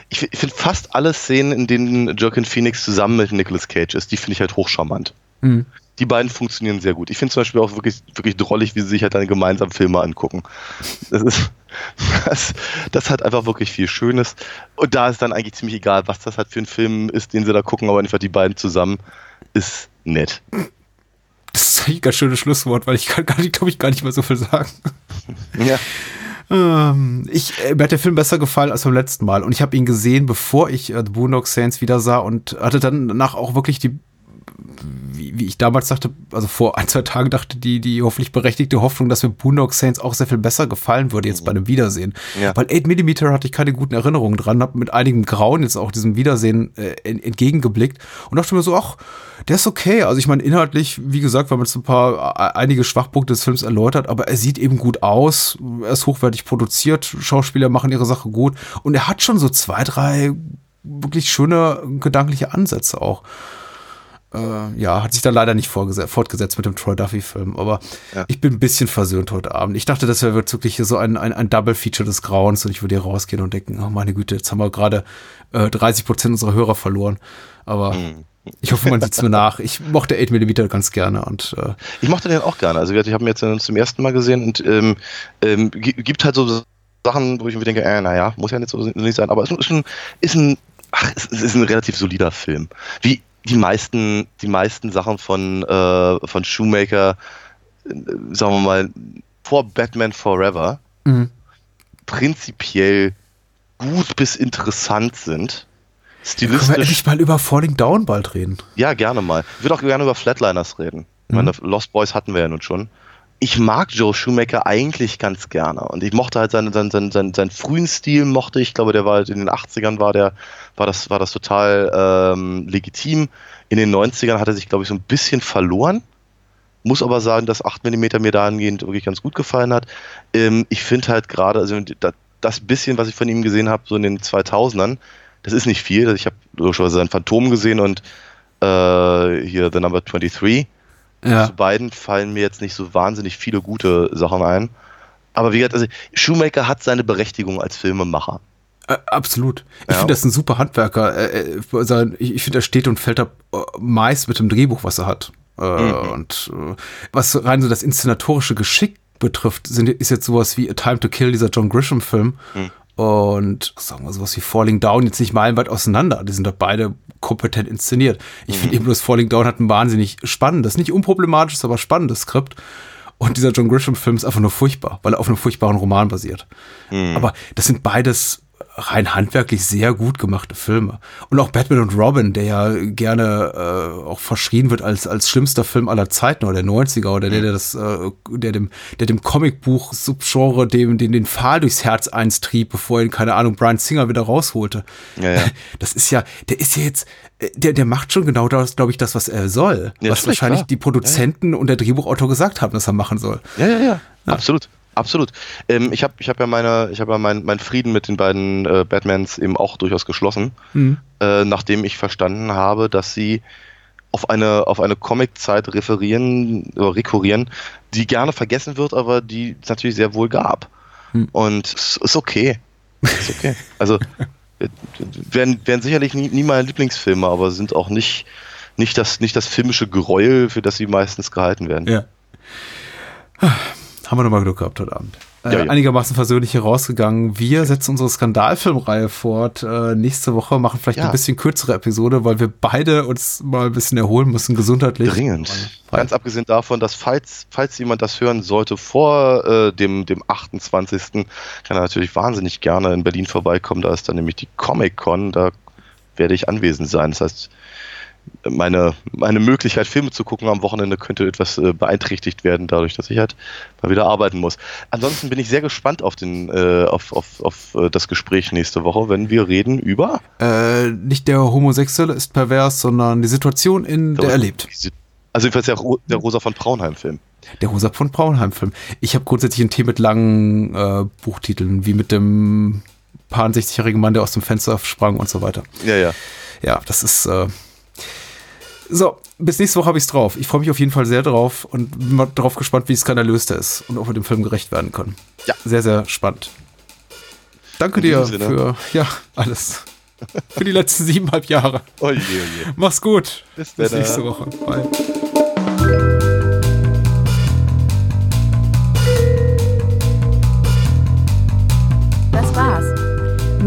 ich, ich finde fast alle Szenen, in denen Joaquin Phoenix zusammen mit Nicolas Cage ist, die finde ich halt hochcharmant. Mhm die beiden funktionieren sehr gut. Ich finde zum Beispiel auch wirklich, wirklich drollig, wie sie sich halt dann gemeinsam Filme angucken. Das ist, das, das hat einfach wirklich viel Schönes. Und da ist dann eigentlich ziemlich egal, was das halt für ein Film ist, den sie da gucken, aber einfach die beiden zusammen ist nett. Das ist ein ganz schönes Schlusswort, weil ich kann gar nicht, glaube ich, gar nicht mehr so viel sagen. Ja. Ähm, ich, äh, mir hat der Film besser gefallen als beim letzten Mal und ich habe ihn gesehen, bevor ich äh, The Boondock Saints wieder sah und hatte dann danach auch wirklich die wie, wie ich damals dachte, also vor ein, zwei Tagen dachte, die, die hoffentlich berechtigte Hoffnung, dass mir Boondock Saints auch sehr viel besser gefallen würde jetzt bei einem Wiedersehen. Ja. Weil 8mm hatte ich keine guten Erinnerungen dran, habe mit einigem Grauen jetzt auch diesem Wiedersehen äh, entgegengeblickt und dachte mir so, ach, der ist okay. Also ich meine, inhaltlich, wie gesagt, weil man jetzt ein paar, äh, einige Schwachpunkte des Films erläutert, aber er sieht eben gut aus, er ist hochwertig produziert, Schauspieler machen ihre Sache gut und er hat schon so zwei, drei wirklich schöne gedankliche Ansätze auch. Äh, ja, hat sich dann leider nicht fortgesetzt mit dem Troy Duffy-Film. Aber ja. ich bin ein bisschen versöhnt heute Abend. Ich dachte, das wäre wirklich so ein, ein, ein Double-Feature des Grauens und ich würde hier rausgehen und denken, oh meine Güte, jetzt haben wir gerade äh, 30 Prozent unserer Hörer verloren. Aber mhm. ich hoffe, man sieht es mir nach. Ich mochte 8 mm ganz gerne und äh, ich mochte den auch gerne. Also ich habe ihn jetzt zum ersten Mal gesehen und ähm, ähm, gibt halt so Sachen, wo ich mir denke, äh, naja, muss ja nicht so nicht sein, aber es ist ein, ist ein, ach, es ist ein relativ solider Film. Wie die meisten, die meisten Sachen von, äh, von Shoemaker, äh, sagen wir mal, vor Batman Forever, mhm. prinzipiell gut bis interessant sind. Stilistisch. Können wir endlich mal über Falling Down bald reden? Ja, gerne mal. Ich würde auch gerne über Flatliners reden. Ich meine, mhm. Lost Boys hatten wir ja nun schon ich mag Joe Schumacher eigentlich ganz gerne und ich mochte halt seinen, seinen, seinen, seinen, seinen frühen Stil mochte ich, glaube, der war halt in den 80ern war der, war das, war das total ähm, legitim. In den 90ern hat er sich, glaube ich, so ein bisschen verloren. Muss aber sagen, dass 8 mm mir dahingehend wirklich ganz gut gefallen hat. Ähm, ich finde halt gerade, also das bisschen, was ich von ihm gesehen habe, so in den 2000ern, das ist nicht viel. Ich habe logischerweise sein Phantom gesehen und äh, hier The Number 23 ja. Zu beiden fallen mir jetzt nicht so wahnsinnig viele gute Sachen ein. Aber wie gesagt, also Shoemaker hat seine Berechtigung als Filmemacher. Äh, absolut. Ich ja. finde, das ein super Handwerker. Äh, äh, ich finde, er steht und fällt da meist mit dem Drehbuch, was er hat. Mhm. Und was rein so das inszenatorische Geschick betrifft, sind, ist jetzt sowas wie A Time to Kill, dieser John Grisham-Film. Mhm. Und sagen wir sowas wie Falling Down jetzt nicht meilenweit auseinander. Die sind da beide kompetent inszeniert. Ich mhm. finde eben bloß Falling Down hat ein wahnsinnig spannendes, nicht unproblematisches, aber spannendes Skript. Und dieser John Grisham-Film ist einfach nur furchtbar, weil er auf einem furchtbaren Roman basiert. Mhm. Aber das sind beides rein handwerklich sehr gut gemachte Filme. Und auch Batman und Robin, der ja gerne äh, auch verschrien wird als, als schlimmster Film aller Zeiten oder der 90er oder der, der das, äh, der dem, der dem Comicbuch-Subgenre dem, den, den Pfahl durchs Herz einstrieb, bevor ihn, keine Ahnung, Brian Singer wieder rausholte. Ja, ja. Das ist ja, der ist ja jetzt, der, der macht schon genau das, glaube ich, das, was er soll. Ja, was wahrscheinlich klar. die Produzenten und der Drehbuchautor gesagt haben, dass er machen soll. Ja, ja, ja. Absolut. Absolut. Ähm, ich habe ich hab ja meine, ich habe ja meinen mein Frieden mit den beiden äh, Batmans eben auch durchaus geschlossen, mhm. äh, nachdem ich verstanden habe, dass sie auf eine, auf eine Comic-Zeit referieren oder rekurrieren, die gerne vergessen wird, aber die es natürlich sehr wohl gab. Mhm. Und es ist okay. Ist okay. also werden, werden sicherlich nie, nie meine Lieblingsfilme, aber sind auch nicht, nicht, das, nicht das filmische Gräuel, für das sie meistens gehalten werden. Ja. Haben wir nochmal Glück gehabt heute Abend. Äh, ja, ja. Einigermaßen versöhnlich hier rausgegangen. Wir setzen unsere Skandalfilmreihe fort. Äh, nächste Woche machen vielleicht ja. ein bisschen kürzere Episode, weil wir beide uns mal ein bisschen erholen müssen, gesundheitlich. Dringend. Ganz abgesehen davon, dass falls, falls jemand das hören sollte vor äh, dem, dem 28. kann er natürlich wahnsinnig gerne in Berlin vorbeikommen. Da ist dann nämlich die Comic-Con. Da werde ich anwesend sein. Das heißt, meine, meine Möglichkeit, Filme zu gucken am Wochenende könnte etwas äh, beeinträchtigt werden, dadurch, dass ich halt mal wieder arbeiten muss. Ansonsten bin ich sehr gespannt auf, den, äh, auf, auf, auf äh, das Gespräch nächste Woche, wenn wir reden über. Äh, nicht der Homosexuelle ist pervers, sondern die Situation, in der er lebt. Also jedenfalls der, der Rosa von Braunheim-Film. Der Rosa von Braunheim-Film. Ich habe grundsätzlich ein Thema mit langen äh, Buchtiteln, wie mit dem paar 60-jährigen Mann, der aus dem Fenster sprang und so weiter. Ja, ja. Ja, das ist äh, so, bis nächste Woche habe ich es drauf. Ich freue mich auf jeden Fall sehr drauf und bin mal darauf gespannt, wie skandalös der ist und ob wir dem Film gerecht werden können. Ja. Sehr, sehr spannend. Danke dir Sinne. für ja, alles. für die letzten siebeneinhalb Jahre. Oje, oje. Mach's gut. Bis, bis nächste Woche. Bye.